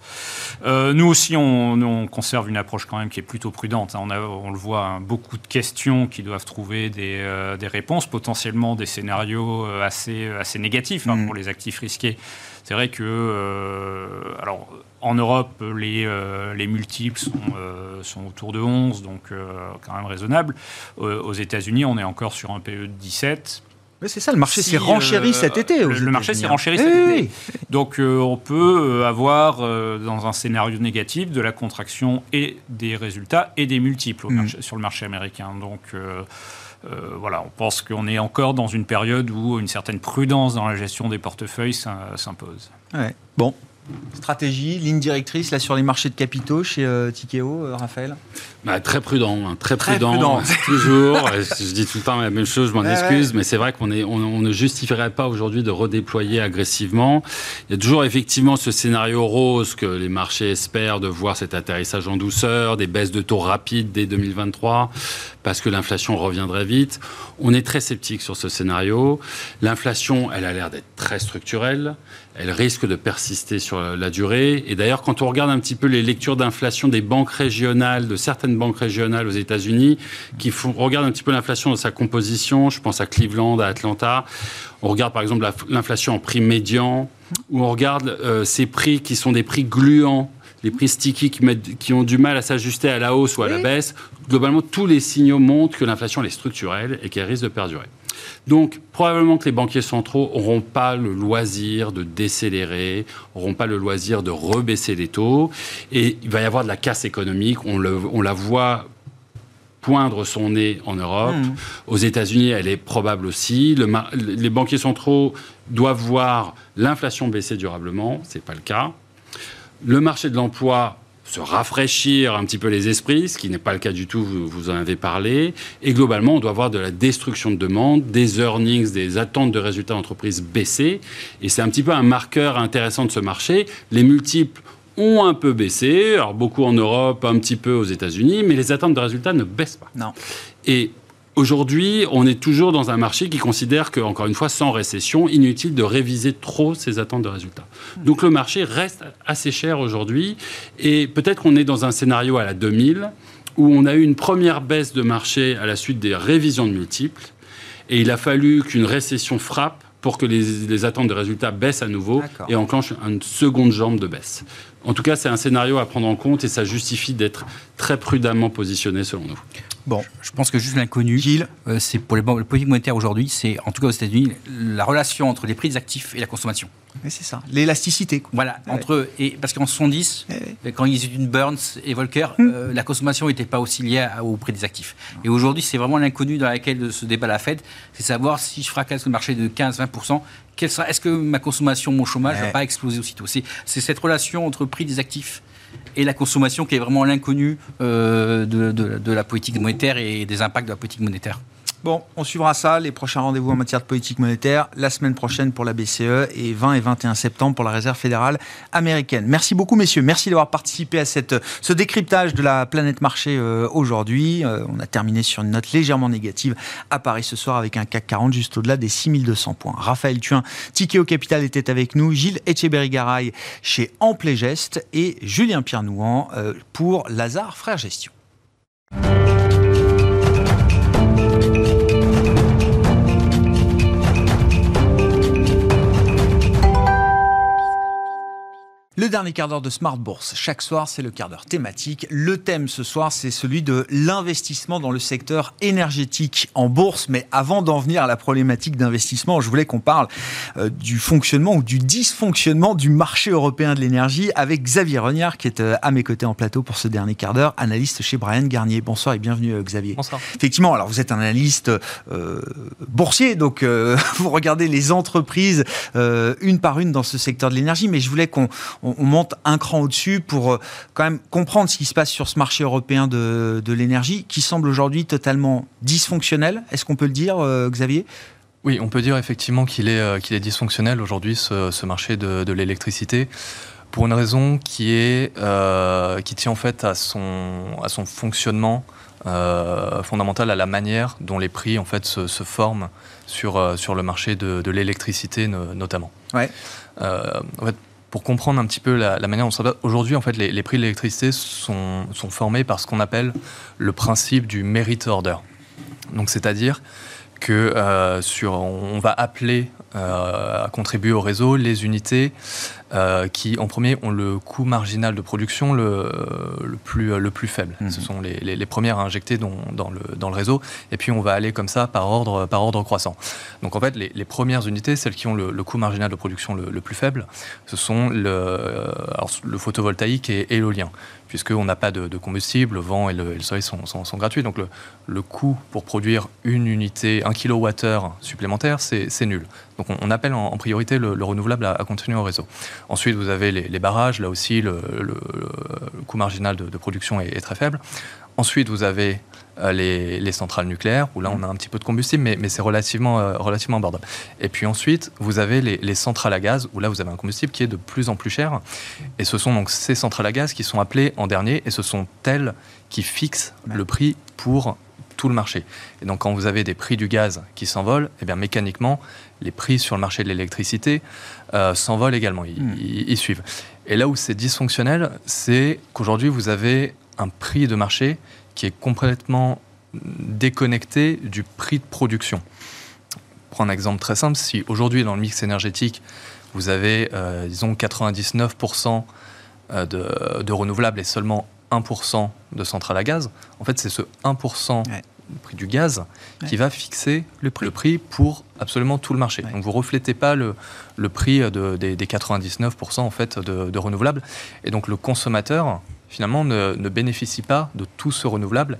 Euh, nous aussi, on, on conserve une approche quand même qui est plutôt prudente. hein. On, a, on le voit, hein, beaucoup de questions qui doivent trouver des, des réponses, potentiellement des scénarios assez, assez négatifs hein, Mm. pour les actifs risqués. C'est vrai que, euh, alors, en Europe, les, euh, les multiples sont, euh, sont autour de 11, donc quand même raisonnable. Aux États-Unis, on est encore sur un PE de 17. Mais c'est ça, le marché Si, s'est renchéri euh, cet été. Le, le marché s'est hein. renchéri cet oui, été. oui. Donc euh, on peut avoir euh, dans un scénario négatif de la contraction et des résultats et des multiples Mm. marché- sur le marché américain. Donc voilà, on pense qu'on est encore dans une période où une certaine prudence dans la gestion des portefeuilles s'im- s'impose. Bon. Stratégie, ligne directrice là sur les marchés de capitaux chez euh, Tikeo, euh, Raphaël Bah, très prudent, hein, très Très prudent, prudent. *laughs* toujours. *laughs* je dis tout le temps la même chose, je m'en Ouais, excuse, mais c'est vrai qu'on est, on, on ne justifierait pas aujourd'hui de redéployer agressivement. Il y a toujours effectivement ce scénario rose que les marchés espèrent de voir cet atterrissage en douceur, des baisses de taux rapides dès 2023, parce que l'inflation reviendrait vite. On est très sceptique sur ce scénario. L'inflation, elle a l'air d'être très structurelle. Elle risque de persister sur la durée. Et d'ailleurs, quand on regarde un petit peu les lectures d'inflation des banques régionales, de certaines banques régionales aux États-Unis, qui font, regardent un petit peu l'inflation dans sa composition, je pense à Cleveland, à Atlanta, on regarde par exemple la- l'inflation en prix médian, ou on regarde euh, ces prix qui sont des prix gluants, les prix sticky qui, mettent- qui ont du mal à s'ajuster à la hausse ou à la baisse. Globalement, tous les signaux montrent que l'inflation est structurelle et qu'elle risque de perdurer. Donc, probablement que les banquiers centraux n'auront pas le loisir de décélérer, n'auront pas le loisir de rebaisser les taux. Et il va y avoir de la casse économique. On, le- on la voit poindre son nez en Europe. Mmh. Aux États-Unis, elle est probable aussi. Le les banquiers centraux doivent voir l'inflation baisser durablement. Ce n'est pas le cas. Le marché de l'emploi se rafraîchir un petit peu les esprits, ce qui n'est pas le cas du tout, vous, vous en avez parlé. Et globalement, on doit avoir de la destruction de demande, des earnings, des attentes de résultats d'entreprise baisser. Et c'est un petit peu un marqueur intéressant de ce marché. Les multiples ont un peu baissé, alors beaucoup en Europe, un petit peu aux États-Unis, mais les attentes de résultats ne baissent pas. Non. Et aujourd'hui, on est toujours dans un marché qui considère que, encore une fois, sans récession, inutile de réviser trop ses attentes de résultats. Donc le marché reste assez cher aujourd'hui, et peut-être qu'on est dans un scénario à la 2000 où on a eu une première baisse de marché à la suite des révisions de multiples, et il a fallu qu'une récession frappe pour que les, les attentes de résultats baissent à nouveau et enclenchent une seconde jambe de baisse. En tout cas, c'est un scénario à prendre en compte et ça justifie d'être très prudemment positionné selon nous. Bon, Je pense que juste l'inconnu, euh, c'est pour les banques, les politiques monétaires aujourd'hui, c'est en tout cas aux États-Unis, la relation entre les prix des actifs et la consommation. mais c'est ça, l'élasticité. Voilà, Ouais. entre eux. Et parce qu'en 70, Ouais. quand ils étaient une Burns et Volcker, Hmm. euh, la consommation n'était pas aussi liée à- au prix des actifs. Et aujourd'hui, c'est vraiment l'inconnu dans laquelle se débat la Fed, c'est savoir si je fracasse le marché de 15-20%, quel sera, est-ce que ma consommation, mon chômage ne Ouais. va pas exploser aussitôt? C'est cette relation entre prix des actifs et la consommation qui est vraiment l'inconnu euh, de, la politique monétaire et des impacts de la politique monétaire. Bon, on suivra ça, les prochains rendez-vous en matière de politique monétaire, la semaine prochaine pour la BCE et 20 et 21 septembre pour la Réserve fédérale américaine. Merci beaucoup, messieurs. Merci d'avoir participé à ce décryptage de la planète marché euh, aujourd'hui. Euh, on a terminé sur une note légèrement négative à Paris ce soir avec un CAC 40 juste au-delà des 6200 points. Raphaël Thuin, Tikeo Capital était avec nous, Gilles Etcheberry-Garay chez Amplegest et Julien Pierre-Nouan euh, pour Lazare Frères Gestion. Le dernier quart d'heure de Smart Bourse. Chaque soir, c'est le quart d'heure thématique. Le thème ce soir, c'est celui de l'investissement dans le secteur énergétique en bourse. Mais avant d'en venir à la problématique d'investissement, je voulais qu'on parle euh, du fonctionnement ou du dysfonctionnement du marché européen de l'énergie avec Xavier Reniard, qui est euh, à mes côtés en plateau pour ce dernier quart d'heure, analyste chez Brian Garnier. Bonsoir et bienvenue, euh, Xavier. Bonsoir. Effectivement, alors vous êtes un analyste boursier, donc *laughs* vous regardez les entreprises une par une dans ce secteur de l'énergie, mais je voulais qu'on on, monte un cran au-dessus pour euh, quand même comprendre ce qui se passe sur ce marché européen de, l'énergie, qui semble aujourd'hui totalement dysfonctionnel. Est-ce qu'on peut le dire, euh, Xavier? Oui, on peut dire effectivement qu'il est, euh, qu'il est dysfonctionnel aujourd'hui, ce, marché de, l'électricité, pour une raison qui, est, qui tient en fait à son, à son fonctionnement fondamental, à la manière dont les prix en fait se, forment sur, sur le marché de, l'électricité notamment. Ouais. en fait, pour comprendre un petit peu la, manière dont ça va. Aujourd'hui, en fait, les, prix de l'électricité sont, formés par ce qu'on appelle le principe du merit order. Donc, c'est-à-dire que euh, sur, on va appeler euh, à contribuer au réseau les unités euh, qui, en premier, ont le coût marginal de production le, le plus, le plus faible. Mhm. Ce sont les, les, premières à injecter dans, dans, le, dans, le, réseau. Et puis, on va aller comme ça par ordre, par ordre croissant. Donc, en fait, les, les premières unités, celles qui ont le, coût marginal de production le, plus faible, ce sont le, alors, le photovoltaïque et, et l'éolien puisqu'on n'a pas de, combustible, le vent et le, soleil sont, sont, gratuits. Donc le, le, coût pour produire une unité, un kilowattheure supplémentaire, c'est nul. Donc on, appelle en, priorité le, renouvelable à, continuer au réseau. Ensuite, vous avez les, barrages, là aussi le, coût marginal de, production est, très faible. Ensuite, vous avez euh, les, centrales nucléaires, où là on a un petit peu de combustible, mais, c'est relativement, euh, relativement abordable. Et puis ensuite, vous avez les, centrales à gaz, où là vous avez un combustible qui est de plus en plus cher. Et ce sont donc ces centrales à gaz qui sont appelées en dernier, et ce sont elles qui fixent le prix pour tout le marché. Et donc quand vous avez des prix du gaz qui s'envolent, et eh bien mécaniquement, les prix sur le marché de l'électricité euh, s'envolent également, hmm. ils, suivent. Et là où c'est dysfonctionnel, c'est qu'aujourd'hui vous avez un prix de marché qui est complètement déconnecté du prix de production. Pour un exemple très simple, si aujourd'hui dans le mix énergétique, vous avez, euh, disons, 99% euh, de, de, renouvelables et seulement 1% de centrales à gaz, en fait, c'est ce 1% du prix du gaz qui va fixer le prix. le prix. pour absolument tout le marché. Donc vous ne reflétez pas le, le prix de, des, 99% en fait de, de, renouvelables. Et donc le consommateur, finalement, ne, ne bénéficie pas de tout ce renouvelable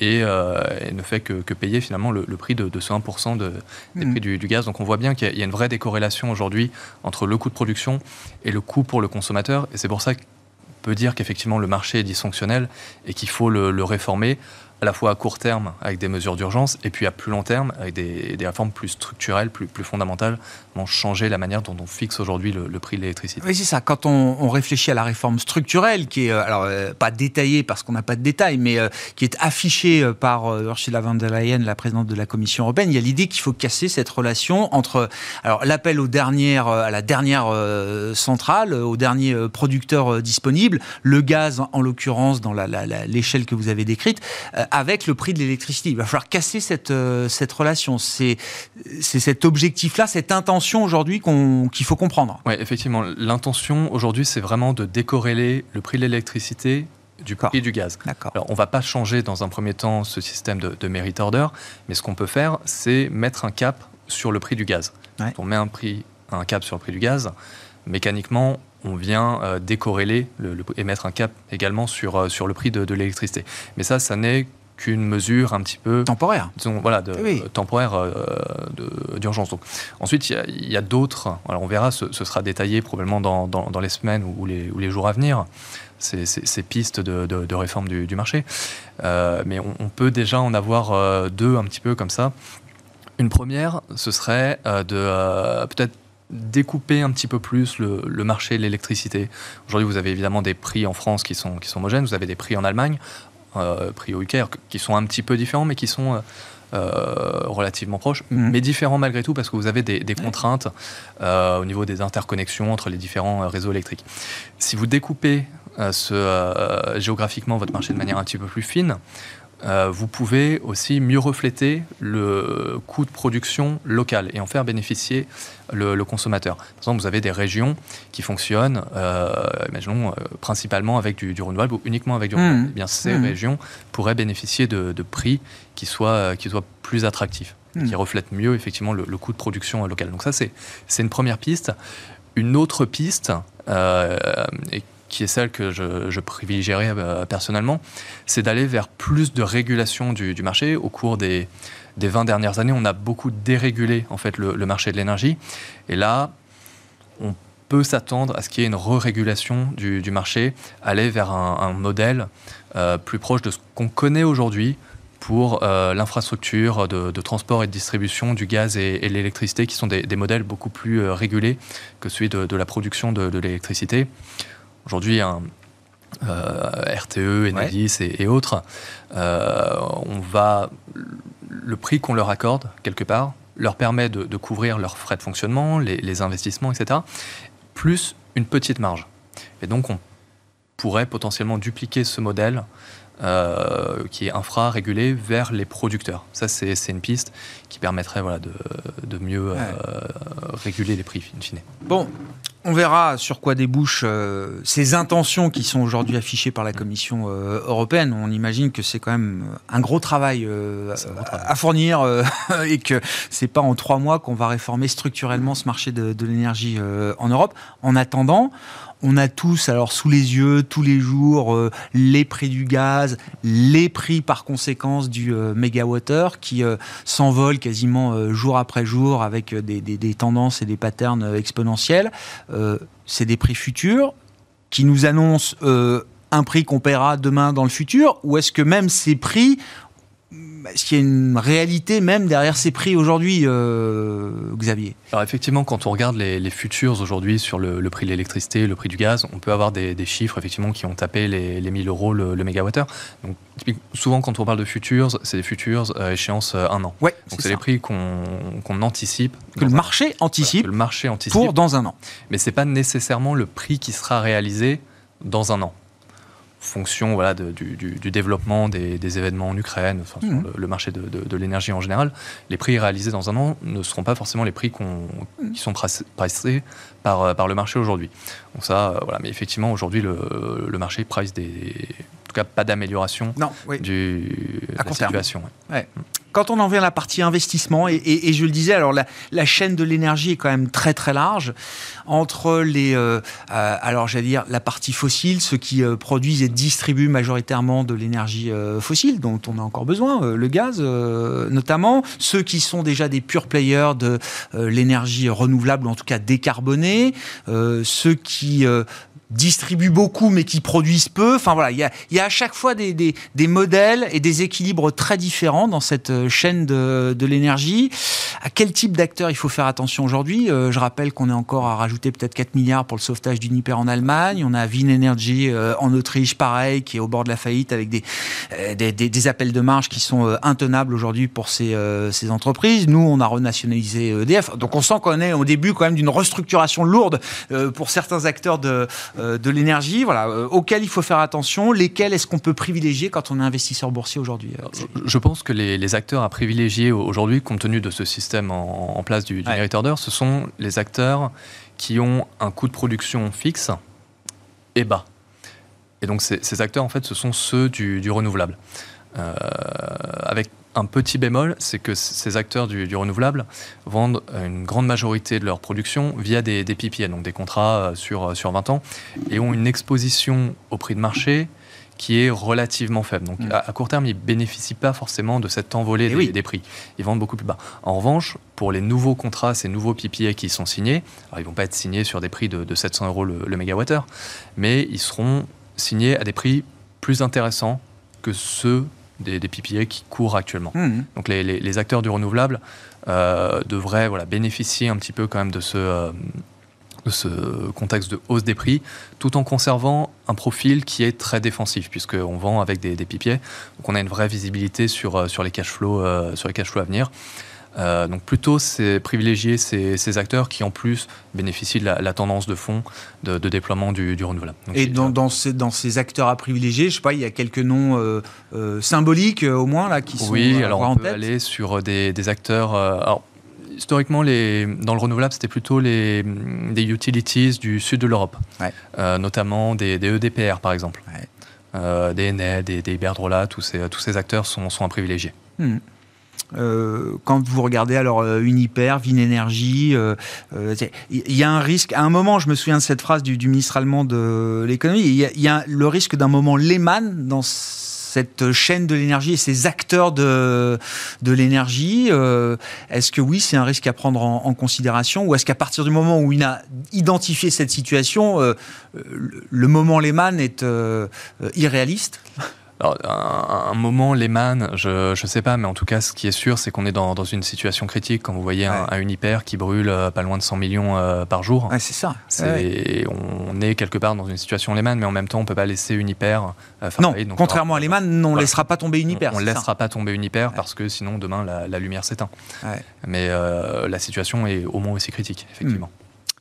et, euh, ne fait que, payer finalement le, prix de, ce 1% de, des mm. prix du, gaz. Donc on voit bien qu'il y, a une vraie décorrélation aujourd'hui entre le coût de production et le coût pour le consommateur. Et c'est pour ça qu'on peut dire qu'effectivement le marché est dysfonctionnel et qu'il faut le, le réformer à la fois à court terme avec des mesures d'urgence et puis à plus long terme avec des, réformes plus structurelles, plus, plus fondamentales, vont changer la manière dont on fixe aujourd'hui le, prix de l'électricité. Oui, c'est ça. Quand on, réfléchit à la réforme structurelle, qui est euh, alors euh, pas détaillée parce qu'on n'a pas de détails, mais euh, qui est affichée par Ursula von der Leyen, la présidente de la Commission européenne, il y a l'idée qu'il faut casser cette relation entre alors l'appel aux dernières, à la dernière centrale, au dernier producteur disponible, le gaz en l'occurrence dans l'échelle que vous avez décrite avec le prix de l'électricité. Il va falloir casser cette, euh, cette relation. C'est cet objectif-là, cette intention aujourd'hui qu'il faut comprendre. Oui, effectivement. L'intention aujourd'hui, c'est vraiment de décorréler le prix de l'électricité du prix du gaz. Alors, on ne va pas changer dans un premier temps ce système de, de merit order, mais ce qu'on peut faire, c'est mettre un cap sur le prix du gaz. on met un, prix, un cap sur le prix du gaz, mécaniquement, on vient euh, décorréler le, et mettre un cap également sur, euh, sur le prix de, de l'électricité. Mais ça, ça n'est qu'une mesure un petit peu temporaire, disons, voilà, de, temporaire d'urgence. Donc ensuite, il y a, d'autres. Alors on verra, ce, sera détaillé probablement dans, dans, les semaines ou les, ou les, jours à venir. Ces, ces, pistes de, de, réforme du, du marché. mais on, on, peut déjà en avoir deux un petit peu comme ça. Une première, ce serait de peut-être découper un petit peu plus le, marché de l'électricité. Aujourd'hui, vous avez évidemment des prix en France qui sont, qui sont homogènes, vous avez des prix en Allemagne, euh, prix au qui sont un petit peu différents, mais qui sont euh, euh, relativement proches, mhm. mais différents malgré tout, parce que vous avez des, contraintes au niveau des interconnexions entre les différents réseaux électriques. Si vous découpez ce, géographiquement votre marché de manière un petit peu plus fine, euh, vous pouvez aussi mieux refléter le coût de production local et en faire bénéficier le, consommateur. Par exemple, vous avez des régions qui fonctionnent, euh, imaginons, euh, principalement avec du, renouvelable ou uniquement avec du mmh. renouvelable. Eh bien, ces mmh. régions pourraient bénéficier de, prix qui soient, qui soient plus attractifs, mmh. qui reflètent mieux effectivement le, coût de production local. Donc ça, c'est une première piste. Une autre piste, et qui est celle que je, privilégierais euh, personnellement, c'est d'aller vers plus de régulation du, marché. Au cours des, des, 20 dernières années, on a beaucoup dérégulé en fait, le, marché de l'énergie. Et là, on peut s'attendre à ce qu'il y ait une re-régulation du, marché, aller vers un, modèle euh, plus proche de ce qu'on connaît aujourd'hui pour euh, l'infrastructure de, transport et de distribution du gaz et, l'électricité, qui sont des, modèles beaucoup plus régulés que celui de, la production de, l'électricité. Aujourd'hui, un euh, RTE, Enedis et, autres, euh, on va le prix qu'on leur accorde quelque part leur permet de, couvrir leurs frais de fonctionnement, les, investissements, etc., plus une petite marge. Et donc on pourrait potentiellement dupliquer ce modèle euh, qui est infra-régulé vers les producteurs. Ça, c'est une piste qui permettrait voilà, de, de mieux réguler les prix, in fine. Bon, on verra sur quoi débouchent euh, ces intentions qui sont aujourd'hui affichées par la Commission euh, européenne. On imagine que c'est quand même un gros travail, euh, à fournir *laughs* et que c'est pas en trois mois qu'on va réformer structurellement ce marché de, de l'énergie en Europe. En attendant, on a tous alors sous les yeux tous les jours euh, les prix du gaz, les prix par conséquence du euh, mégawattheure qui euh, s'envolent quasiment jour après jour avec des, tendances et des patterns exponentiels. c'est des prix futurs qui nous annoncent un prix qu'on paiera demain dans le futur ou est-ce que même ces prix est-ce qu'il y a une réalité même derrière ces prix aujourd'hui, euh, Xavier? Alors effectivement, quand on regarde les, futurs aujourd'hui sur le, prix de l'électricité, le prix du gaz, on peut avoir des, chiffres effectivement qui ont tapé les, les 1000 euros le, le mégawattheure. Donc souvent quand on parle de futurs, c'est des futurs à échéance euh, un an. Ouais, Donc c'est les prix qu'on anticipe. Que le marché anticipe. le marché anticipe. Pour dans un an. Mais c'est pas nécessairement le prix qui sera réalisé dans un an fonction voilà, du, développement des, événements en Ukraine, enfin, sur mhm. le, marché de, l'énergie en général, les prix réalisés dans un an ne seront pas forcément les prix qui sont pricés par, euh, par le marché aujourd'hui. Donc ça, euh, voilà. Mais effectivement, aujourd'hui, le, le, marché price des... En tout cas, pas d'amélioration oui. du, de la situation. Ouais. Quand on en vient à la partie investissement, et, je le disais, alors la, chaîne de l'énergie est quand même très très large entre les, euh, euh, alors j'allais dire la partie fossile, ceux qui euh, produisent et distribuent majoritairement de l'énergie fossile dont on a encore besoin, le gaz notamment, ceux qui sont déjà des pure players de l'énergie renouvelable ou en tout cas décarbonée, ceux qui distribuent beaucoup mais qui produisent peu. Enfin voilà, il y a, à chaque fois des, modèles et des équilibres très différents dans cette chaîne de, l'énergie. À quel type d'acteurs il faut faire attention aujourd'hui? Je rappelle qu'on est encore à rajouter peut-être 4 milliards pour le sauvetage d'Uniper en Allemagne. On a Wien Energy euh, en Autriche, pareil, qui est au bord de la faillite avec des, des, des, appels de marge qui sont intenables aujourd'hui pour ces, ces entreprises. Nous, on a renationalisé EDF. Donc on sent qu'on est au début quand même d'une restructuration lourde pour certains acteurs de euh, de l'énergie, voilà, euh, auxquels il faut faire attention, lesquels est-ce qu'on peut privilégier quand on est investisseur boursier aujourd'hui euh, Je pense que les, acteurs à privilégier aujourd'hui, compte tenu de ce système en, place du, du Merit Order, ce sont les acteurs qui ont un coût de production fixe et bas. Et donc ces, acteurs, en fait, ce sont ceux du, renouvelable. avec un petit bémol, c'est que ces acteurs du, renouvelable vendent une grande majorité de leur production via des, des donc des contrats euh, sur, euh, sur 20 ans, et ont une exposition au prix de marché qui est relativement faible. Donc Mm. à, à court terme, ils bénéficient pas forcément de cette envolée Eh des, oui. des prix. Ils vendent beaucoup plus bas. En revanche, pour les nouveaux contrats, ces nouveaux PPA qui sont signés, alors ils vont pas être signés sur des prix de, de 700 euros le, le mégawattheure, mais ils seront signés à des prix plus intéressants que ceux des, des PPA qui courent actuellement. Mhm. Donc les, les- les acteurs du renouvelable euh, devraient voilà, bénéficier un petit peu quand même de ce, euh, de ce contexte de hausse des prix, tout en conservant un profil qui est très défensif, puisqu'on vend avec des, des PPA. Donc on a une vraie visibilité sur, euh, sur les cash flows, euh, sur les cash flows à venir. Euh, donc plutôt c'est privilégier ces, ces acteurs qui en plus bénéficient de la, la tendance de fond de, de déploiement du, du renouvelable. Donc, Et dans, dans, ces, dans ces acteurs à privilégier, je sais pas, il y a quelques noms euh, symboliques au moins là qui sont Oui, alors on en peut tête. aller sur des, des acteurs. alors, historiquement, les, dans le renouvelable, c'était plutôt les, des utilities du sud de l'Europe, Ouais. Euh, notamment des, des EDPR par exemple, Ouais. Euh, des Enel, des, des Iberdrola, tous ces, tous ces acteurs sont, sont à privilégier. Hmm. Euh, quand vous regardez alors euh, Uniper, euh, c'est- il y a un risque. À un moment, je me souviens de cette phrase du, du ministre allemand de l'économie. Il y y a le risque d'un moment Lehman dans cette chaîne de l'énergie et ces acteurs de, de l'énergie. Euh, est-ce que oui, c'est un risque à prendre en, en considération ou est-ce qu'à partir du moment où il a identifié cette situation, euh, le, moment Lehman est euh, irréaliste? Alors, un, un moment, Lehman, je ne sais pas, mais en tout cas, ce qui est sûr, c'est qu'on est dans, dans une situation critique. Quand vous voyez un, Ouais. un Uniper qui brûle euh, pas loin de 100 millions euh, par jour, Ouais, c'est ça. Ouais. on est quelque part dans une situation Lehman, mais en même temps, on peut pas laisser Uniper euh, Non. Donc, contrairement à Lehman, on ne laissera pas tomber Uniper. On ne ça laissera pas tomber Uniper parce que sinon demain la, la lumière s'éteint. Mais euh, la situation est au moins aussi critique, effectivement.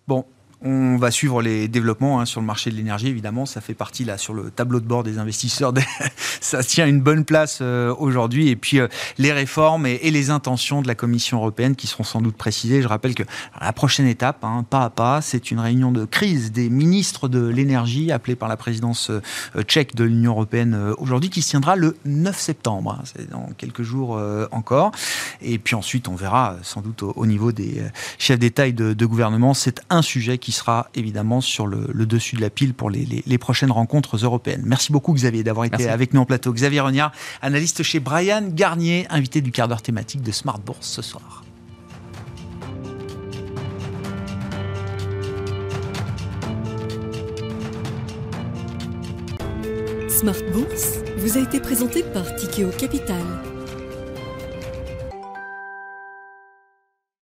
Bon, on va suivre les développements hein, sur le marché de l'énergie, évidemment. Ça fait partie là sur le tableau de bord des investisseurs. Des- *laughs* ça tient une bonne place euh, aujourd'hui. Et puis euh, les réformes et, les intentions de la Commission européenne qui seront sans doute précisées. Je rappelle que la prochaine étape, hein, pas à pas, c'est une réunion de crise des ministres de l'énergie appelée par la présidence euh, tchèque de l'Union européenne aujourd'hui, qui se tiendra le 9 septembre. hein. C'est dans quelques jours encore. Et puis ensuite, on verra sans doute au, au niveau des chefs d'État et de, de gouvernement. C'est un sujet qui sera évidemment sur le, le dessus de la pile pour les, les- les prochaines rencontres européennes. Merci beaucoup Xavier d'avoir été Merci. avec nous en plateau. Xavier Rognard, analyste chez Brian Garnier, invité du quart d'heure thématique de Smart Bourse ce soir. Smart Bourse vous a été présenté par Tikeo Capital,